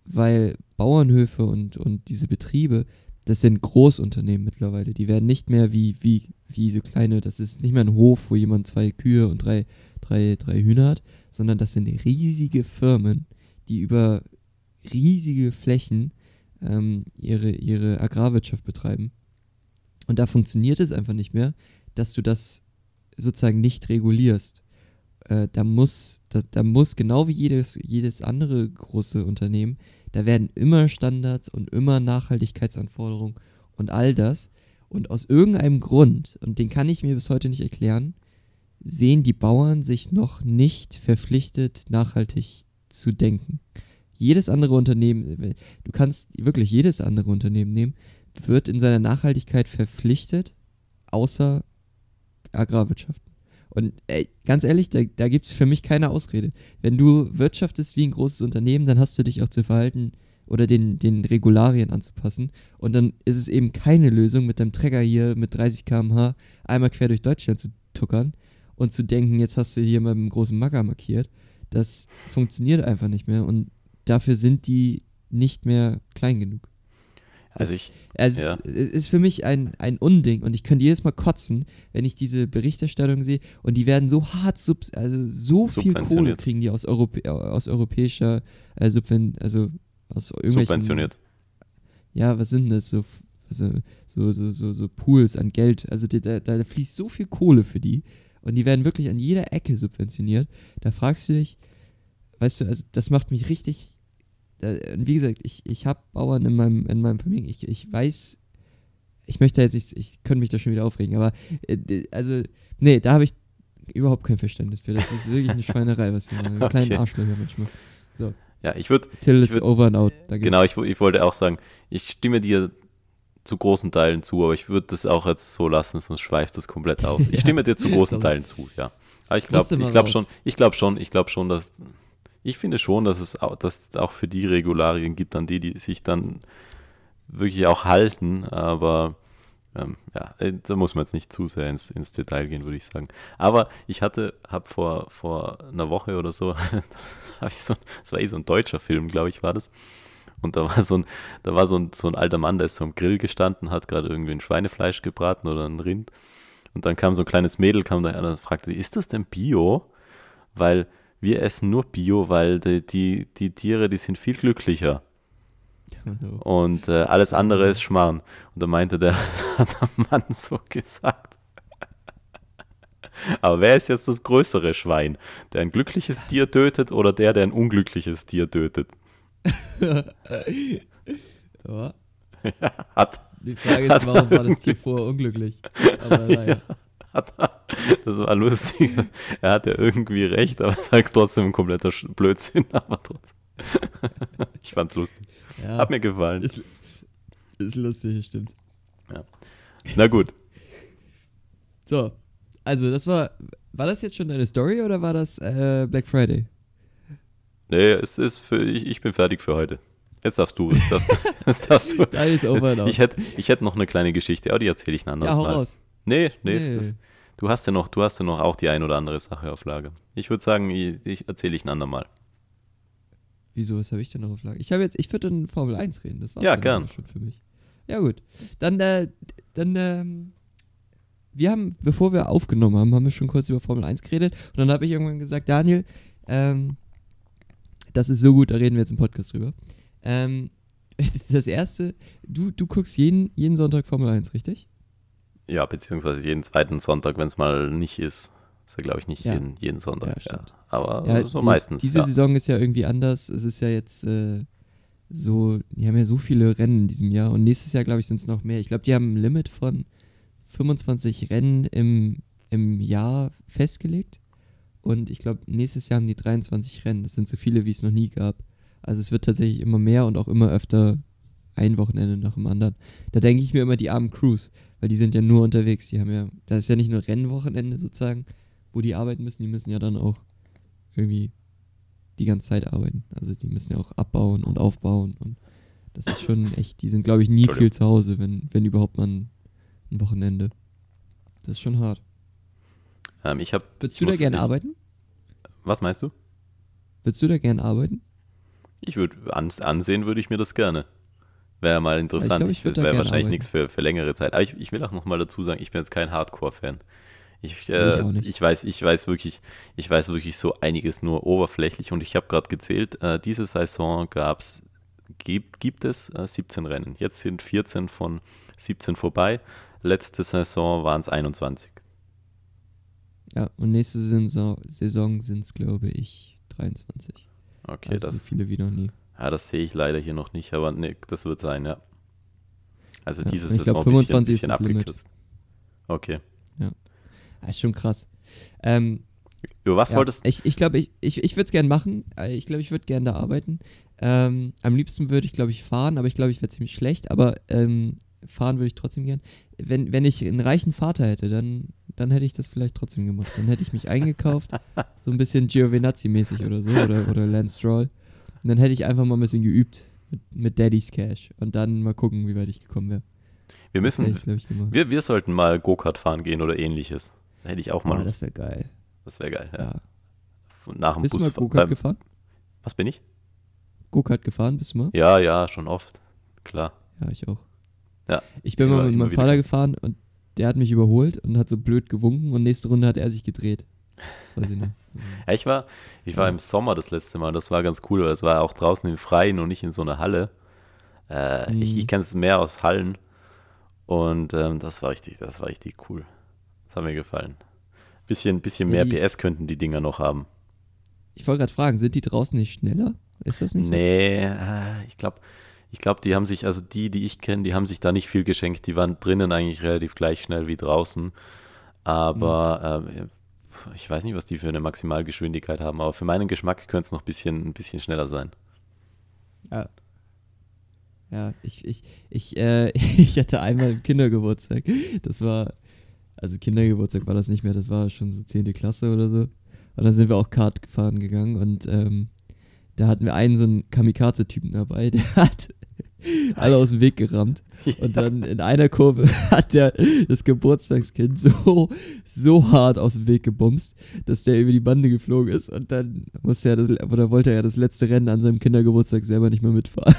weil Bauernhöfe und, und diese Betriebe, das sind Großunternehmen mittlerweile. Die werden nicht mehr wie, wie, wie so kleine, das ist nicht mehr ein Hof, wo jemand zwei Kühe und drei, drei, drei Hühner hat, sondern das sind riesige Firmen, die über riesige Flächen ähm, ihre, ihre Agrarwirtschaft betreiben. Und da funktioniert es einfach nicht mehr, dass du das sozusagen nicht regulierst. Äh, da muss, da, da muss genau wie jedes, jedes andere große Unternehmen, da werden immer Standards und immer Nachhaltigkeitsanforderungen und all das. Und aus irgendeinem Grund, und den kann ich mir bis heute nicht erklären, sehen die Bauern sich noch nicht verpflichtet, nachhaltig zu denken jedes andere Unternehmen, du kannst wirklich jedes andere Unternehmen nehmen, wird in seiner Nachhaltigkeit verpflichtet, außer Agrarwirtschaft. Und ey, ganz ehrlich, da, da gibt es für mich keine Ausrede. Wenn du wirtschaftest wie ein großes Unternehmen, dann hast du dich auch zu verhalten oder den, den Regularien anzupassen. Und dann ist es eben keine Lösung, mit deinem Trecker hier mit 30 km/h einmal quer durch Deutschland zu tuckern und zu denken, jetzt hast du hier mal mit einem großen Magger markiert. Das funktioniert einfach nicht mehr. Und dafür sind die nicht mehr klein genug. Das, also ich, also ja. es ist für mich ein, ein Unding und ich könnte jedes Mal kotzen, wenn ich diese Berichterstattung sehe und die werden so hart, sub, also so viel Kohle kriegen die aus, Europä aus europäischer äh, Subven also aus irgendwelchen... Subventioniert. Ja, was sind das? So, also, so, so, so, so Pools an Geld. Also da, da fließt so viel Kohle für die und die werden wirklich an jeder Ecke subventioniert. Da fragst du dich, Weißt du, also das macht mich richtig. Äh, wie gesagt, ich, ich habe Bauern in meinem, in meinem Familien. Ich, ich weiß, ich möchte jetzt nicht, ich könnte mich da schon wieder aufregen, aber äh, also, nee, da habe ich überhaupt kein Verständnis für. Das ist wirklich eine Schweinerei, was machen. (laughs) Okay. Kleine Arschlöcher manchmal. So. Ja, ich würde. Till is over and out. Danke. Genau, ich, ich wollte auch sagen, ich stimme dir zu großen Teilen zu, aber ich würde das auch jetzt so lassen, sonst schweift das komplett aus. (laughs) Ich stimme dir zu großen Teilen zu, ja. Aber ich glaube ich glaub schon, ich glaube schon, ich glaube schon, dass ich finde schon, dass es auch, dass auch für die Regularien gibt, an die, die sich dann wirklich auch halten, aber ähm, ja, äh, da muss man jetzt nicht zu sehr ins, ins Detail gehen, würde ich sagen. Aber ich hatte, habe vor, vor einer Woche oder so, (laughs) so, das war eh so ein deutscher Film, glaube ich, war das. Und da war so ein, da war so ein, so ein alter Mann, der ist so am Grill gestanden, hat gerade irgendwie ein Schweinefleisch gebraten oder ein Rind. Und dann kam so ein kleines Mädel, kam da und fragte, ist das denn Bio? Weil wir essen nur Bio, weil die, die, die Tiere, die sind viel glücklicher. Und äh, alles andere ist Schmarrn. Und da meinte der, (laughs) hat der Mann so gesagt. Aber wer ist jetzt das größere Schwein? Der ein glückliches Tier tötet oder der, der ein unglückliches Tier tötet? (laughs) ja. (laughs) ja. hat. Die Frage ist, warum war das Tier vorher unglücklich? Aber naja. (laughs) das war lustig. Er hat ja irgendwie recht, aber es sagt trotzdem ein kompletter Blödsinn, (laughs) aber trotzdem. (laughs) ich fand's lustig. Ja, Hat mir gefallen. Ist, ist lustig, stimmt. Ja. Na gut. So, also das war, war das jetzt schon deine Story oder war das äh, Black Friday? Nee, es ist für, ich, ich bin fertig für heute. Jetzt darfst du. Jetzt darfst, jetzt darfst du. Dann ist over now. Ich hätte ich hätt noch eine kleine Geschichte, aber die erzähle ich ein anderes ja, hau Mal. Raus. Nee, nee. nee. Das, du, hast ja noch, du hast ja noch auch die ein oder andere Sache auf Lager. Ich würde sagen, ich, ich erzähle ich ein andermal. Wieso, was habe ich denn noch auf Lager? Ich habe jetzt, ich würde in Formel 1 reden, das war ja, gern. schon für mich. Ja, gut. Dann, äh, dann, ähm, wir haben, bevor wir aufgenommen haben, haben wir schon kurz über Formel 1 geredet und dann habe ich irgendwann gesagt, Daniel, ähm, das ist so gut, da reden wir jetzt im Podcast drüber. Ähm, (laughs) das erste, du, du guckst jeden, jeden Sonntag Formel 1, richtig? Ja, beziehungsweise jeden zweiten Sonntag, wenn es mal nicht ist. Ist ja, glaube ich, nicht ja. jeden, jeden Sonntag. Ja, ja. Aber ja, so die, meistens. Diese Saison ist ja irgendwie anders. Es ist ja jetzt äh, so, die haben ja so viele Rennen in diesem Jahr und nächstes Jahr, glaube ich, sind es noch mehr. Ich glaube, die haben ein Limit von 25 Rennen im, im Jahr festgelegt. Und ich glaube, nächstes Jahr haben die 23 Rennen. Das sind so viele, wie es noch nie gab. Also es wird tatsächlich immer mehr und auch immer öfter ein Wochenende nach dem anderen. Da denke ich mir immer die armen Crews, weil die sind ja nur unterwegs. Die haben ja, da ist ja nicht nur Rennwochenende sozusagen, wo die arbeiten müssen, die müssen ja dann auch irgendwie die ganze Zeit arbeiten. Also die müssen ja auch abbauen und aufbauen und das ist schon echt, die sind glaube ich nie viel zu Hause, wenn, wenn überhaupt mal ein, ein Wochenende. Das ist schon hart. Ähm, ich hab, Würdest du da gerne arbeiten? Was meinst du? Würdest du da gerne arbeiten? Ich würde ansehen, würde ich mir das gerne. Wäre mal interessant. Ich glaub, ich wäre wahrscheinlich nichts für, für längere Zeit. Aber ich, ich will auch nochmal dazu sagen, ich bin jetzt kein Hardcore-Fan. Ich, äh, ich, ich, weiß, ich weiß wirklich, ich weiß wirklich so einiges nur oberflächlich und ich habe gerade gezählt, äh, diese Saison gab's, gibt, gibt es äh, 17 Rennen. Jetzt sind 14 von 17 vorbei. Letzte Saison waren es 21. Ja, und nächste Saison, Saison sind es, glaube ich, 23. Okay, also das. So viele wie noch nie. Ja, das sehe ich leider hier noch nicht, aber nee, das wird sein, ja. Also ja, diese ich Saison glaub, 25 bisschen, bisschen ist das abgekürzt. Okay. Ja. Das ist schon krass. Ähm, Über was ja, wolltest du? Ich, ich glaube, ich, ich, ich würde es gerne machen. Äh, Ich glaube, ich würde gerne da arbeiten. Ähm, am liebsten würde ich, glaube ich, fahren, aber ich glaube, ich wäre ziemlich schlecht. Aber ähm, fahren würde ich trotzdem gern. Wenn, wenn ich einen reichen Vater hätte, dann, dann hätte ich das vielleicht trotzdem gemacht. Dann hätte ich mich eingekauft, (laughs) so ein bisschen Giovinazzi-mäßig oder so, oder, oder Lance Stroll. Und dann hätte ich einfach mal ein bisschen geübt mit, mit Daddy's Cash und dann mal gucken, wie weit ich gekommen wäre. Wir müssen, ich, ich, wir, wir sollten mal Go-Kart fahren gehen oder ähnliches. Da hätte ich auch mal. Ah, das wäre geil. Das wäre geil, ja. ja. Nach dem bist Bus du mal Go-Kart gefahren? Was bin ich? Go-Kart gefahren, bist du mal? Ja, ja, schon oft. Klar. Ja, ich auch. Ja. Ich bin mal mit meinem Vater gefahren und der hat mich überholt und hat so blöd gewunken und nächste Runde hat er sich gedreht. Das weiß ich noch. ja, ich war, ich war im Sommer das letzte Mal, das war ganz cool, weil es war auch draußen im Freien und nicht in so einer Halle. Äh, mhm. Ich, ich kenne es mehr aus Hallen und ähm, das war richtig, das war richtig cool. Das hat mir gefallen. Bisschen, bisschen mehr ja, PS könnten die Dinger noch haben. Ich wollte gerade fragen, sind die draußen nicht schneller? Ist das nicht so? Nee, äh, ich glaube, ich glaube, die haben sich, also die, die ich kenne, die haben sich da nicht viel geschenkt. Die waren drinnen eigentlich relativ gleich schnell wie draußen. Aber mhm. äh, ich weiß nicht, was die für eine Maximalgeschwindigkeit haben, aber für meinen Geschmack könnte es noch ein bisschen, ein bisschen schneller sein. Ja. Ja, ich, ich, ich, äh, (laughs) ich hatte einmal Kindergeburtstag. Das war, also Kindergeburtstag war das nicht mehr, das war schon so 10. Klasse oder so. Und dann sind wir auch Kart gefahren gegangen und ähm, da hatten wir einen so einen Kamikaze-Typen dabei, (laughs) der hat alle aus dem Weg gerammt. Und dann in einer Kurve (laughs) hat der das Geburtstagskind so, so hart aus dem Weg gebumst, dass der über die Bande geflogen ist. Und dann musste er das, oder wollte er ja das letzte Rennen an seinem Kindergeburtstag selber nicht mehr mitfahren.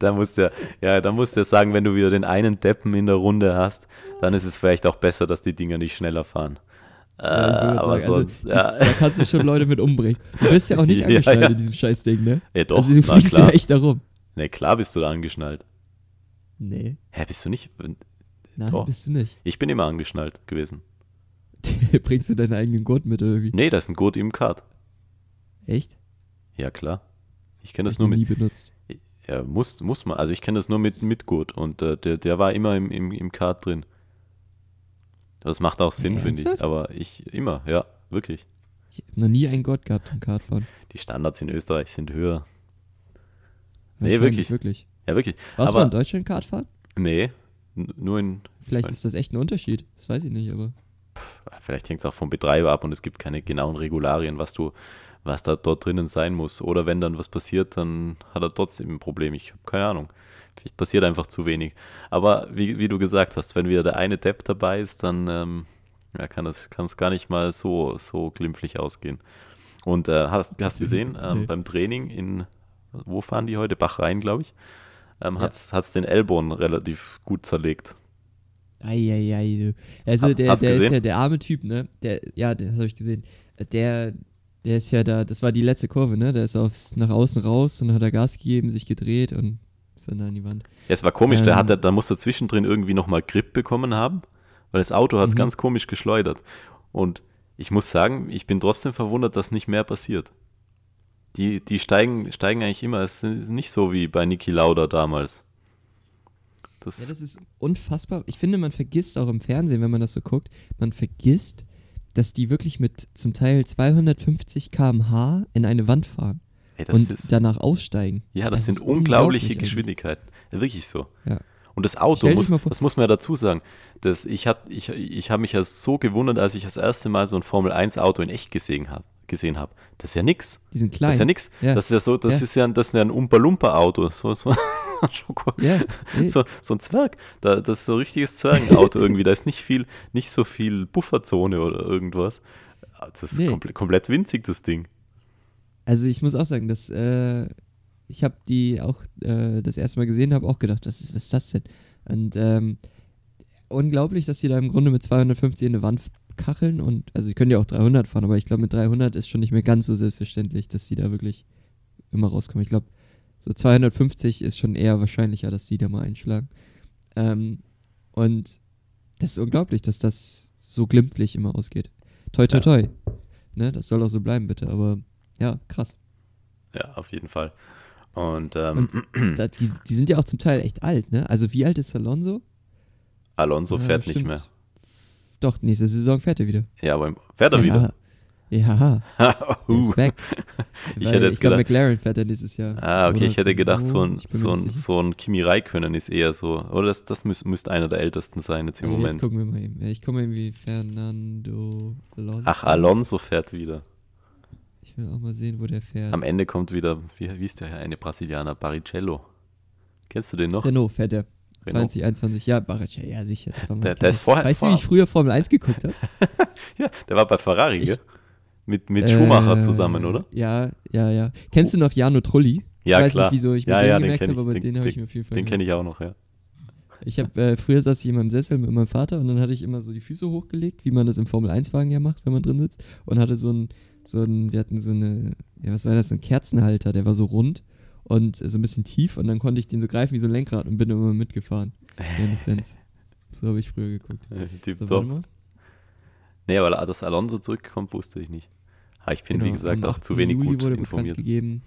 Da musst du ja, da musst du sagen, wenn du wieder den einen Deppen in der Runde hast, dann ist es vielleicht auch besser, dass die Dinger nicht schneller fahren. Ja, aber sagen, sonst, also, ja. da kannst du schon Leute mit umbringen. Du bist ja auch nicht (laughs) angeschnallt in diesem Scheißding, ne? Ja, doch. Also du fliegst ja echt darum. Ne, klar bist du da angeschnallt. Nee. Hä, bist du nicht? Nein, doch. bist du nicht. Ich bin immer angeschnallt gewesen. (laughs) Bringst du deinen eigenen Gurt mit oder wie? Nee, das ist ein Gurt im Kart. Echt? Ja, klar. Ich kenne das nur mit. nie benutzt. Ja, muss, muss man. Also ich kenne das nur mit, mit Gurt und äh, der, der war immer im, im, im Kart drin. Das macht auch Sinn, finde ich. Aber ich immer, ja, wirklich. Ich habe noch nie einen Gott gehabt im Kartfahren. Die Standards in Österreich sind höher. Nee, wirklich. wirklich. Ja, wirklich. Warst du in Deutschland Kartfahren? Nee, nur in. Vielleicht ist das echt ein Unterschied. Das weiß ich nicht, aber. Vielleicht hängt es auch vom Betreiber ab und es gibt keine genauen Regularien, was du, was da dort drinnen sein muss. Oder wenn dann was passiert, dann hat er trotzdem ein Problem. Ich habe keine Ahnung. Vielleicht passiert einfach zu wenig. Aber wie, wie du gesagt hast, wenn wieder der eine Depp dabei ist, dann ähm, ja, kann es kann gar nicht mal so, so glimpflich ausgehen. Und äh, hast, hast gesehen, ähm, beim Training in, wo fahren die heute? Bach rein, glaube ich, ähm, ja. hat es den Ellbogen relativ gut zerlegt. Eieiei. Also ha, der, der ist ja der arme Typ, ne? Der, ja, das habe ich gesehen. Der, der ist ja da, das war die letzte Kurve, ne? Der ist aufs, nach außen raus und dann hat er Gas gegeben, sich gedreht und sondern an die Wand. Ja, es war komisch, ähm, der hat, da musste zwischendrin irgendwie nochmal Grip bekommen haben, weil das Auto hat es mhm. ganz komisch geschleudert. Und ich muss sagen, ich bin trotzdem verwundert, dass nicht mehr passiert. Die, die steigen, steigen eigentlich immer. Es ist nicht so wie bei Niki Lauda damals. Das ja, das ist unfassbar. Ich finde, man vergisst auch im Fernsehen, wenn man das so guckt, man vergisst, dass die wirklich mit zum Teil 250 km/h in eine Wand fahren. Ey, und ist, danach aussteigen. Ja, das, das sind unglaubliche Geschwindigkeiten. Ja, wirklich so. Ja. Und das Auto, muss, das muss man ja dazu sagen, dass ich habe ich, ich hab mich ja so gewundert, als ich das erste Mal so ein Formel-1-Auto in echt gesehen habe. Gesehen hab. Das ist ja nix. Die sind klein. Das ist ja nix. Ja. Das ist ja so, das ja. ist ja, das ist ja ein Umpa-Lumpa-Auto. So, so, (laughs) ja, (laughs) so, so, ein Zwerg. Da, das ist so ein richtiges Zwergenauto irgendwie. Da ist nicht viel, nicht so viel Bufferzone oder irgendwas. Das ist nee. komplett, komplett winzig, das Ding. Also ich muss auch sagen, dass äh, ich habe die auch äh, das erste Mal gesehen, habe auch gedacht, was ist, was ist das denn? Und ähm, unglaublich, dass sie da im Grunde mit 250 in eine Wand kacheln und also sie können ja auch 300 fahren, aber ich glaube mit 300 ist schon nicht mehr ganz so selbstverständlich, dass sie da wirklich immer rauskommen. Ich glaube so 250 ist schon eher wahrscheinlicher, dass die da mal einschlagen. Ähm, und das ist unglaublich, dass das so glimpflich immer ausgeht. Toi, toi, toi. Ja. Ne, das soll auch so bleiben, bitte, aber ja, krass. Ja, auf jeden Fall. Und, ähm, Und (clears throat) da, die, die, sind ja auch zum Teil echt alt, ne? Also wie alt ist Alonso? Alonso ja, fährt nicht mehr. Doch, nächste Saison fährt er wieder. Ja, aber fährt er ja. wieder? Ja. (laughs) uh. Back. ich hätte jetzt ich glaube, McLaren fährt er nächstes Jahr. Ah, okay, oder ich hätte gedacht, so ein, so ein, so ein Kimi Räikkönen ist eher so. Oder das, das müß, müsste einer der ältesten sein jetzt im aber Moment. Jetzt gucken wir mal eben. Ich komme irgendwie Fernando Alonso. Ach, Alonso fährt wieder. Ich will auch mal sehen, wo der fährt. Am Ende kommt wieder, wie, wie ist der eine Brasilianer? Baricello. Kennst du den noch? Renault fährt der. 2021, ja, Baricello, ja sicher. Das war der, der ist vorher, weißt du, wie ich früher Formel 1 geguckt habe? (laughs) ja, der war bei Ferrari, ich, gell? Mit, mit Schumacher äh, zusammen, oder? Ja, ja, ja. Kennst du noch Jano Trulli? Ja, ich weiß klar. nicht, wieso ich mit ja, dem ja, gemerkt habe, aber den, den habe ich mir auf jeden Fall. Den kenne ich auch noch, ja. Ich habe äh, früher saß ich in meinem Sessel mit meinem Vater und dann hatte ich immer so die Füße hochgelegt, wie man das im Formel 1 Wagen ja macht, wenn man drin sitzt und hatte so ein so ein, wir hatten so eine, ja, was war das, so ein Kerzenhalter, der war so rund und so ein bisschen tief und dann konnte ich den so greifen wie so ein Lenkrad und bin immer mitgefahren (laughs) während des Rennens. So habe ich früher geguckt. Tip so, top. Nee, aber dass Alonso zurückkommt, wusste ich nicht. Aber ich bin, genau, wie gesagt, auch zu wenig Juli gut wurde informiert. gegeben,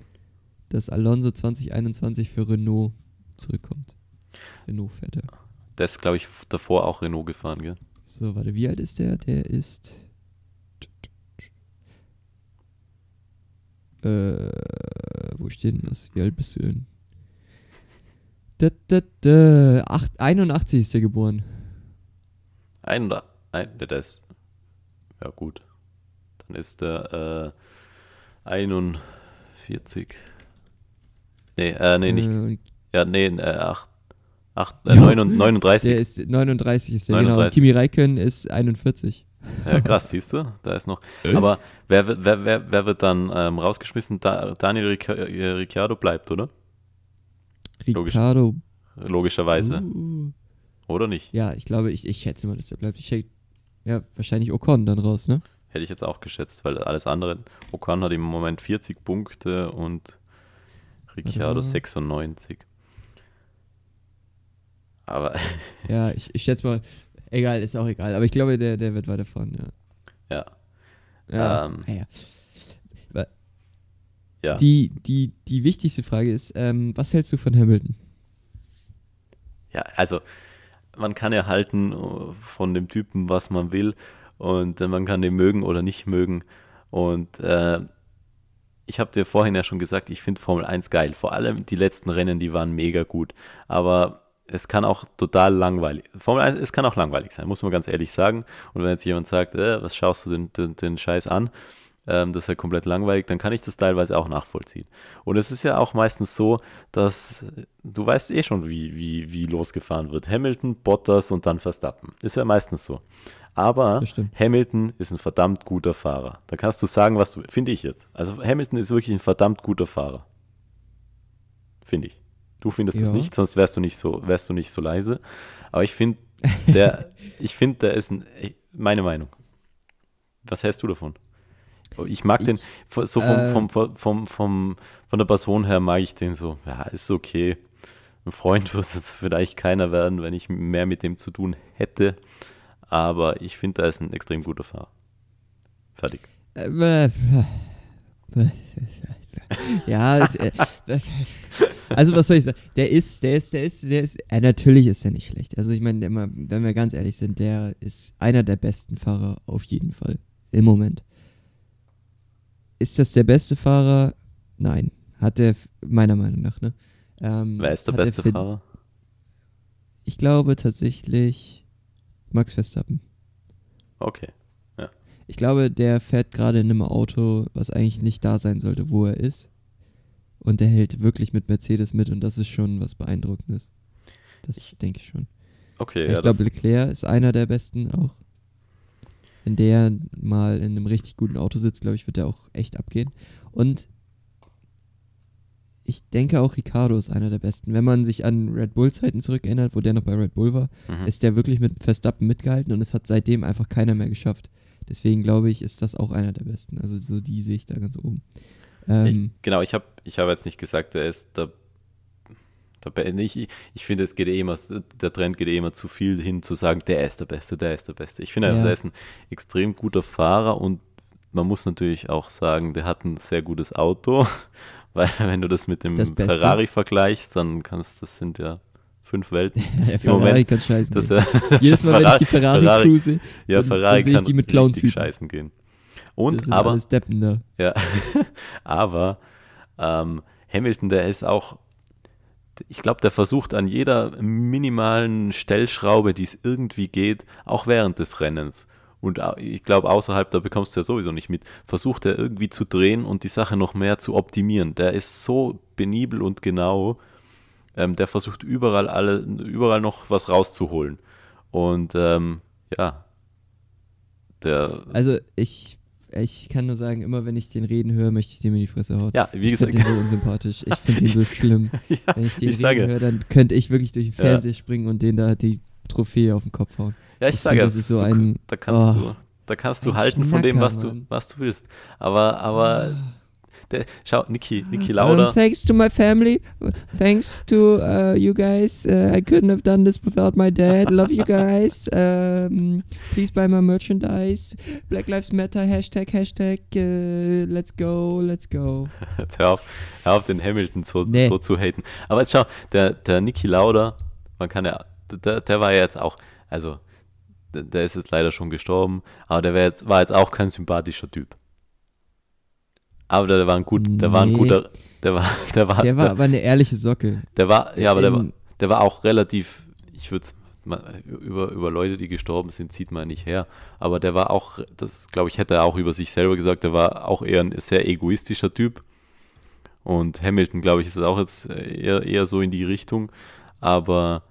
dass Alonso 2021 für Renault zurückkommt. Renault fährt er. Der ist, glaube ich, davor auch Renault gefahren, gell? So, warte, wie alt ist der? Der ist Äh, wo steht denn das? Wie alt bist du denn? Da, da, da, acht, 81 ist der geboren. Ein, ein, der ist, ja gut. Dann ist der äh, 41. Nee, äh, nee, nicht. Äh, Ja, nee, äh, 8, 8, äh, 39. der ist 39 ist der, 39. genau. Kimi Räikkönen ist 41. (laughs) Ja, krass, siehst du, da ist noch. Aber wer, wird- wer, wer, wer wird dann ähm, rausgeschmissen? Da, Daniel Ric äh, Ricciardo bleibt, oder? Logisch. Ricardo. Logischerweise. Uh, Oder nicht? ja, ich glaube, ich, ich schätze mal, dass der bleibt. Ich schätze, ja, wahrscheinlich Ocon dann raus, ne? Hätte ich jetzt auch geschätzt, weil alles andere. Ocon hat im Moment 40 Punkte und Ricciardo mal. 96. Aber Ja, ich, ich schätze mal, egal, ist auch egal. Aber ich glaube, der, der wird weiterfahren, ja. ja, Ja, Ähm, ja. ja. Die, die, die wichtigste Frage ist, ähm, was hältst du von Hamilton? Ja, also man kann ja halten äh, von dem Typen, was man will und äh, man kann den mögen oder nicht mögen. Und äh, ich habe dir vorhin ja schon gesagt, ich finde Formel 1 geil. Vor allem die letzten Rennen, die waren mega gut. Aber es kann auch total langweilig. Formel 1, es kann auch langweilig sein, muss man ganz ehrlich sagen. Und wenn jetzt jemand sagt, äh, was schaust du den, den, den Scheiß an? Ähm, das ist ja komplett langweilig, dann kann ich das teilweise auch nachvollziehen. Und es ist ja auch meistens so, dass du weißt eh schon, wie, wie, wie losgefahren wird. Hamilton, Bottas und dann Verstappen. Ist ja meistens so. Aber. Hamilton ist ein verdammt guter Fahrer. Da kannst du sagen, was du, finde ich jetzt. Also Hamilton ist wirklich ein verdammt guter Fahrer. Finde ich. Du findest es Ja. nicht, sonst wärst du nicht so, wärst du nicht so leise. Aber ich finde, (laughs) der, ich finde, der ist ein, meine Meinung. Was hältst du davon? Ich mag den, Ich, so vom, äh, vom, vom, vom, vom, von der Person her mag ich den so, ja, ist okay. Ein Freund (laughs) wird es vielleicht keiner werden, wenn ich mehr mit dem zu tun hätte. Aber ich finde, er ist ein extrem guter Fahrer. Fertig. Äh, äh, äh, (laughs) ja, es, äh, also was soll ich sagen? Der ist, der ist, der ist, der ist, äh, natürlich ist er nicht schlecht. Also ich meine, wenn wir ganz ehrlich sind, der ist einer der besten Fahrer auf jeden Fall im Moment. Ist das der beste Fahrer? Nein, hat er meiner Meinung nach. Ne? Ähm, Wer ist der er beste für- Fahrer? Ich glaube tatsächlich Max Verstappen. Okay. Ich glaube, der fährt gerade in einem Auto, was eigentlich nicht da sein sollte, wo er ist. Und der hält wirklich mit Mercedes mit und das ist schon was Beeindruckendes. Das denke ich schon. Okay, ich ja, glaube, das, Leclerc ist einer der besten auch. Wenn der mal in einem richtig guten Auto sitzt, glaube ich, wird der auch echt abgehen. Und ich denke auch, Ricardo ist einer der besten. Wenn man sich an Red Bull-Zeiten zurückerinnert, wo der noch bei Red Bull war, mhm. ist der wirklich mit Verstappen mitgehalten und es hat seitdem einfach keiner mehr geschafft. Deswegen glaube ich, ist das auch einer der besten. Also so die sehe ich da ganz oben. Ähm, ich, genau, ich habe ich hab jetzt nicht gesagt, er ist Be- ich, ich finde, es geht eh immer, der Trend geht eh immer zu viel hin, zu sagen, der ist der Beste, der ist der Beste. Ich finde, Ja. er ist ein extrem guter Fahrer und man muss natürlich auch sagen, der hat ein sehr gutes Auto, (laughs) weil wenn du das mit dem Das. Ferrari vergleichst, dann kannst das sind ja fünf Welten. (laughs) der Ferrari kann scheißen Das, gehen. äh, (laughs) Jedes Mal, wenn ich die Ferrari, Ferrari cruise, ja, dann- Ferrari dann sehe ich die mit Clowns scheißen gehen. Und das sind aber alles Deppen da. ja, (laughs) aber ähm, Hamilton, der ist auch, ich glaube, der versucht an jeder minimalen Stellschraube, die es irgendwie geht, auch während des Rennens. Und ich glaube, außerhalb, da bekommst du ja sowieso nicht mit, versucht er irgendwie zu drehen und die Sache noch mehr zu optimieren. Der ist so penibel und genau, ähm, der versucht überall alle, überall noch was rauszuholen. Und ähm, ja, der, Also ich, ich kann nur sagen, immer wenn ich den reden höre, möchte ich dem in die Fresse hauen. ja, wie ich gesagt, finde den (laughs) so unsympathisch. Ich finde den so schlimm. (laughs) ja, Wenn ich den ich reden höre, dann könnte ich wirklich durch den Ja. Fernseher springen und den da die Trophäe auf den Kopf hauen. Ja, ich, Ich sage, find, das ist so du, ein- da kannst oh. du, da kannst du halten von dem, was Schnacker, du, was du willst. Aber, aber, der, schau, Niki, Niki Um, Lauda, thanks to my family, thanks to uh, you guys. Uh, I couldn't have done this without my dad. Love you guys. (laughs) Um, please buy my merchandise. Black Lives Matter. Hashtag. Hashtag. Uh, let's go. Let's go. (laughs) jetzt hör auf, hör auf den Hamilton so, Nee. so zu haten. Aber jetzt schau, der, der Niki Lauda, man kann ja, der, der war ja jetzt auch, also, der, ist jetzt leider schon gestorben, aber der jetzt, war jetzt auch kein sympathischer Typ. Aber der war ein gut, der war ein guter, (laughs) der war, der war, Der war aber eine ehrliche Socke. der war, ja, aber der war, der war auch relativ, ich würde über, über Leute, die gestorben sind, zieht man nicht her. Aber der war auch, das glaube ich, hätte er auch über sich selber gesagt, der war auch eher ein sehr egoistischer Typ. Und Hamilton, glaube ich, ist auch jetzt eher, eher so in die Richtung. Aber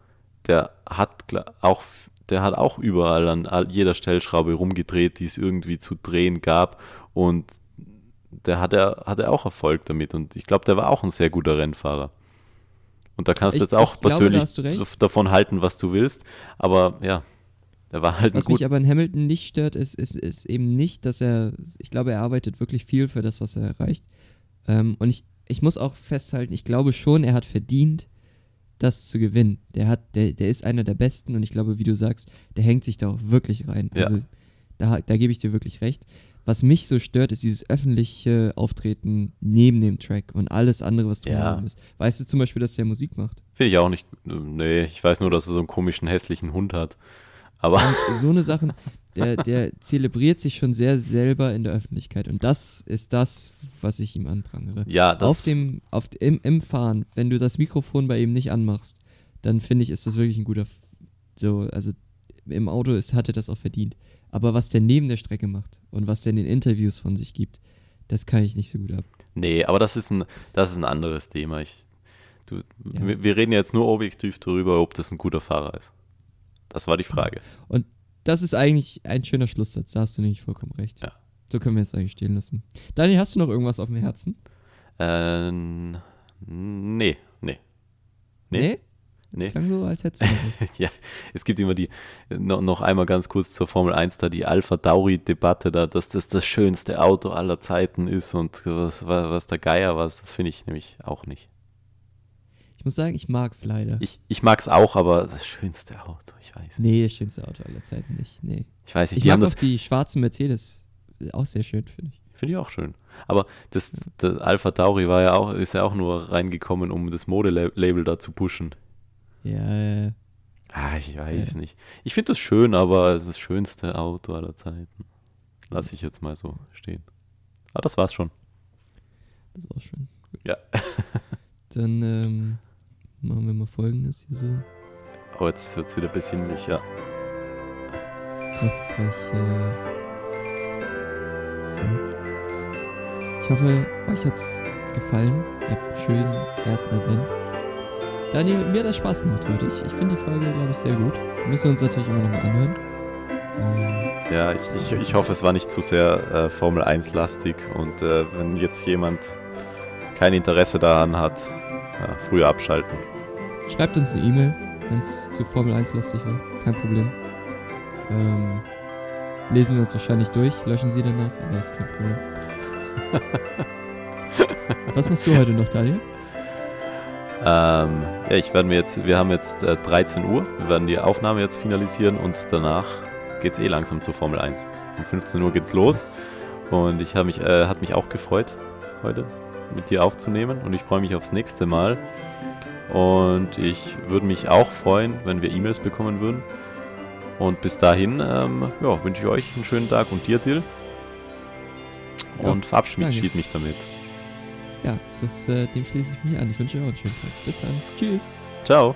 der hat auch, der hat auch überall an jeder Stellschraube rumgedreht, die es irgendwie zu drehen gab. Und der hatte, hatte auch Erfolg damit. Und ich glaube, der war auch ein sehr guter Rennfahrer. Und da kannst du jetzt auch persönlich glaube, davon halten, was du willst. Aber ja, der war halt Was mich aber in Hamilton nicht stört, ist, ist, ist eben nicht, dass er, ich glaube, er arbeitet wirklich viel für das, was er erreicht. Ähm, und ich, ich muss auch festhalten, ich glaube schon, er hat verdient, das zu gewinnen. Der hat, der, der ist einer der Besten und ich glaube, wie du sagst, der hängt sich da auch wirklich rein. Ja. Also da, da gebe ich dir wirklich recht. Was mich so stört, ist dieses öffentliche Auftreten neben dem Track und alles andere, was drumherum ja. ist. Weißt du zum Beispiel, dass der Musik macht? Finde ich auch nicht. Nee, ich weiß nur, dass er so einen komischen, hässlichen Hund hat. Aber. Und so eine Sache, der, der zelebriert sich schon sehr selber in der Öffentlichkeit. Und das ist das, was ich ihm anprangere. Ja, das. Auf dem, auf, im, im Fahren, wenn du das Mikrofon bei ihm nicht anmachst, dann finde ich, ist das wirklich ein guter. So, also im Auto ist, hat er das auch verdient. Aber was der neben der Strecke macht und was der in den Interviews von sich gibt, das kann ich nicht so gut ab. Nee, aber das ist ein, das ist ein anderes Thema. Ich, du, ja. wir, wir reden jetzt nur objektiv darüber, ob das ein guter Fahrer ist. Das war die Frage. Und das ist eigentlich ein schöner Schlusssatz, da hast du nicht vollkommen recht. Ja. So können wir es eigentlich stehen lassen. Daniel, hast du noch irgendwas auf dem Herzen? Ähm, nee, nee. Nee? nee? Nee. Klang so, als hättest du (laughs) ja, es gibt immer die, noch, noch einmal ganz kurz zur Formel 1 da, die Alpha-Tauri-Debatte da, dass das das schönste Auto aller Zeiten ist und was, was, was der Geier was, das finde ich nämlich auch nicht. Ich muss sagen, ich mag es leider. Ich, ich mag es auch, aber das schönste Auto, ich weiß nicht. Nee, das schönste Auto aller Zeiten nicht, nee. Ich weiß nicht, ich die mag haben auch die schwarzen Mercedes, auch sehr schön, finde ich. Finde ich auch schön. Aber das, das Alpha Tauri war ja auch, ist ja auch nur reingekommen, um das Modelabel da zu pushen. Ja. Ah, ich weiß ja. nicht. Ich finde das schön, aber es ist das schönste Auto aller Zeiten. Lass ich jetzt mal so stehen. Aber ah, das war's schon. Das war schön. Gut. Ja. (laughs) Dann ähm, machen wir mal folgendes hier so. Oh, jetzt wird's wieder besinnlich, ja. Ich mach das gleich. Äh, so. Ich hoffe, euch hat's gefallen. Ihr habt einen schönen ersten Advent. Daniel, mir hat das Spaß gemacht heute. Ich, ich finde die Folge, glaube ich, sehr gut. Wir müssen uns natürlich immer noch mal anhören. Ähm, ja, ich, ich, ich hoffe, es war nicht zu sehr äh, Formel 1-lastig und äh, wenn jetzt jemand kein Interesse daran hat, ja, früher abschalten. Schreibt uns eine E-Mail, wenn es zu Formel 1-lastig war. Kein Problem. Ähm, lesen wir uns wahrscheinlich durch, löschen sie danach, aber ist kein Problem. (laughs) Was machst du heute noch, Daniel? Ähm, ja, ich werde mir jetzt, wir haben jetzt äh, 13 Uhr, wir werden die Aufnahme jetzt finalisieren und danach geht es eh langsam zur Formel 1. Um 15 Uhr geht's los und ich habe mich, äh, hat mich auch gefreut, heute mit dir aufzunehmen und ich freue mich aufs nächste Mal. Und ich würde mich auch freuen, wenn wir E-Mails bekommen würden. Und bis dahin ähm, ja, wünsche ich euch einen schönen Tag und dir, Till. Und ja, verabschiede mich damit ja, das, äh, dem schließe ich mich an. Ich wünsche euch auch einen schönen Tag. Bis dann. Tschüss. Ciao.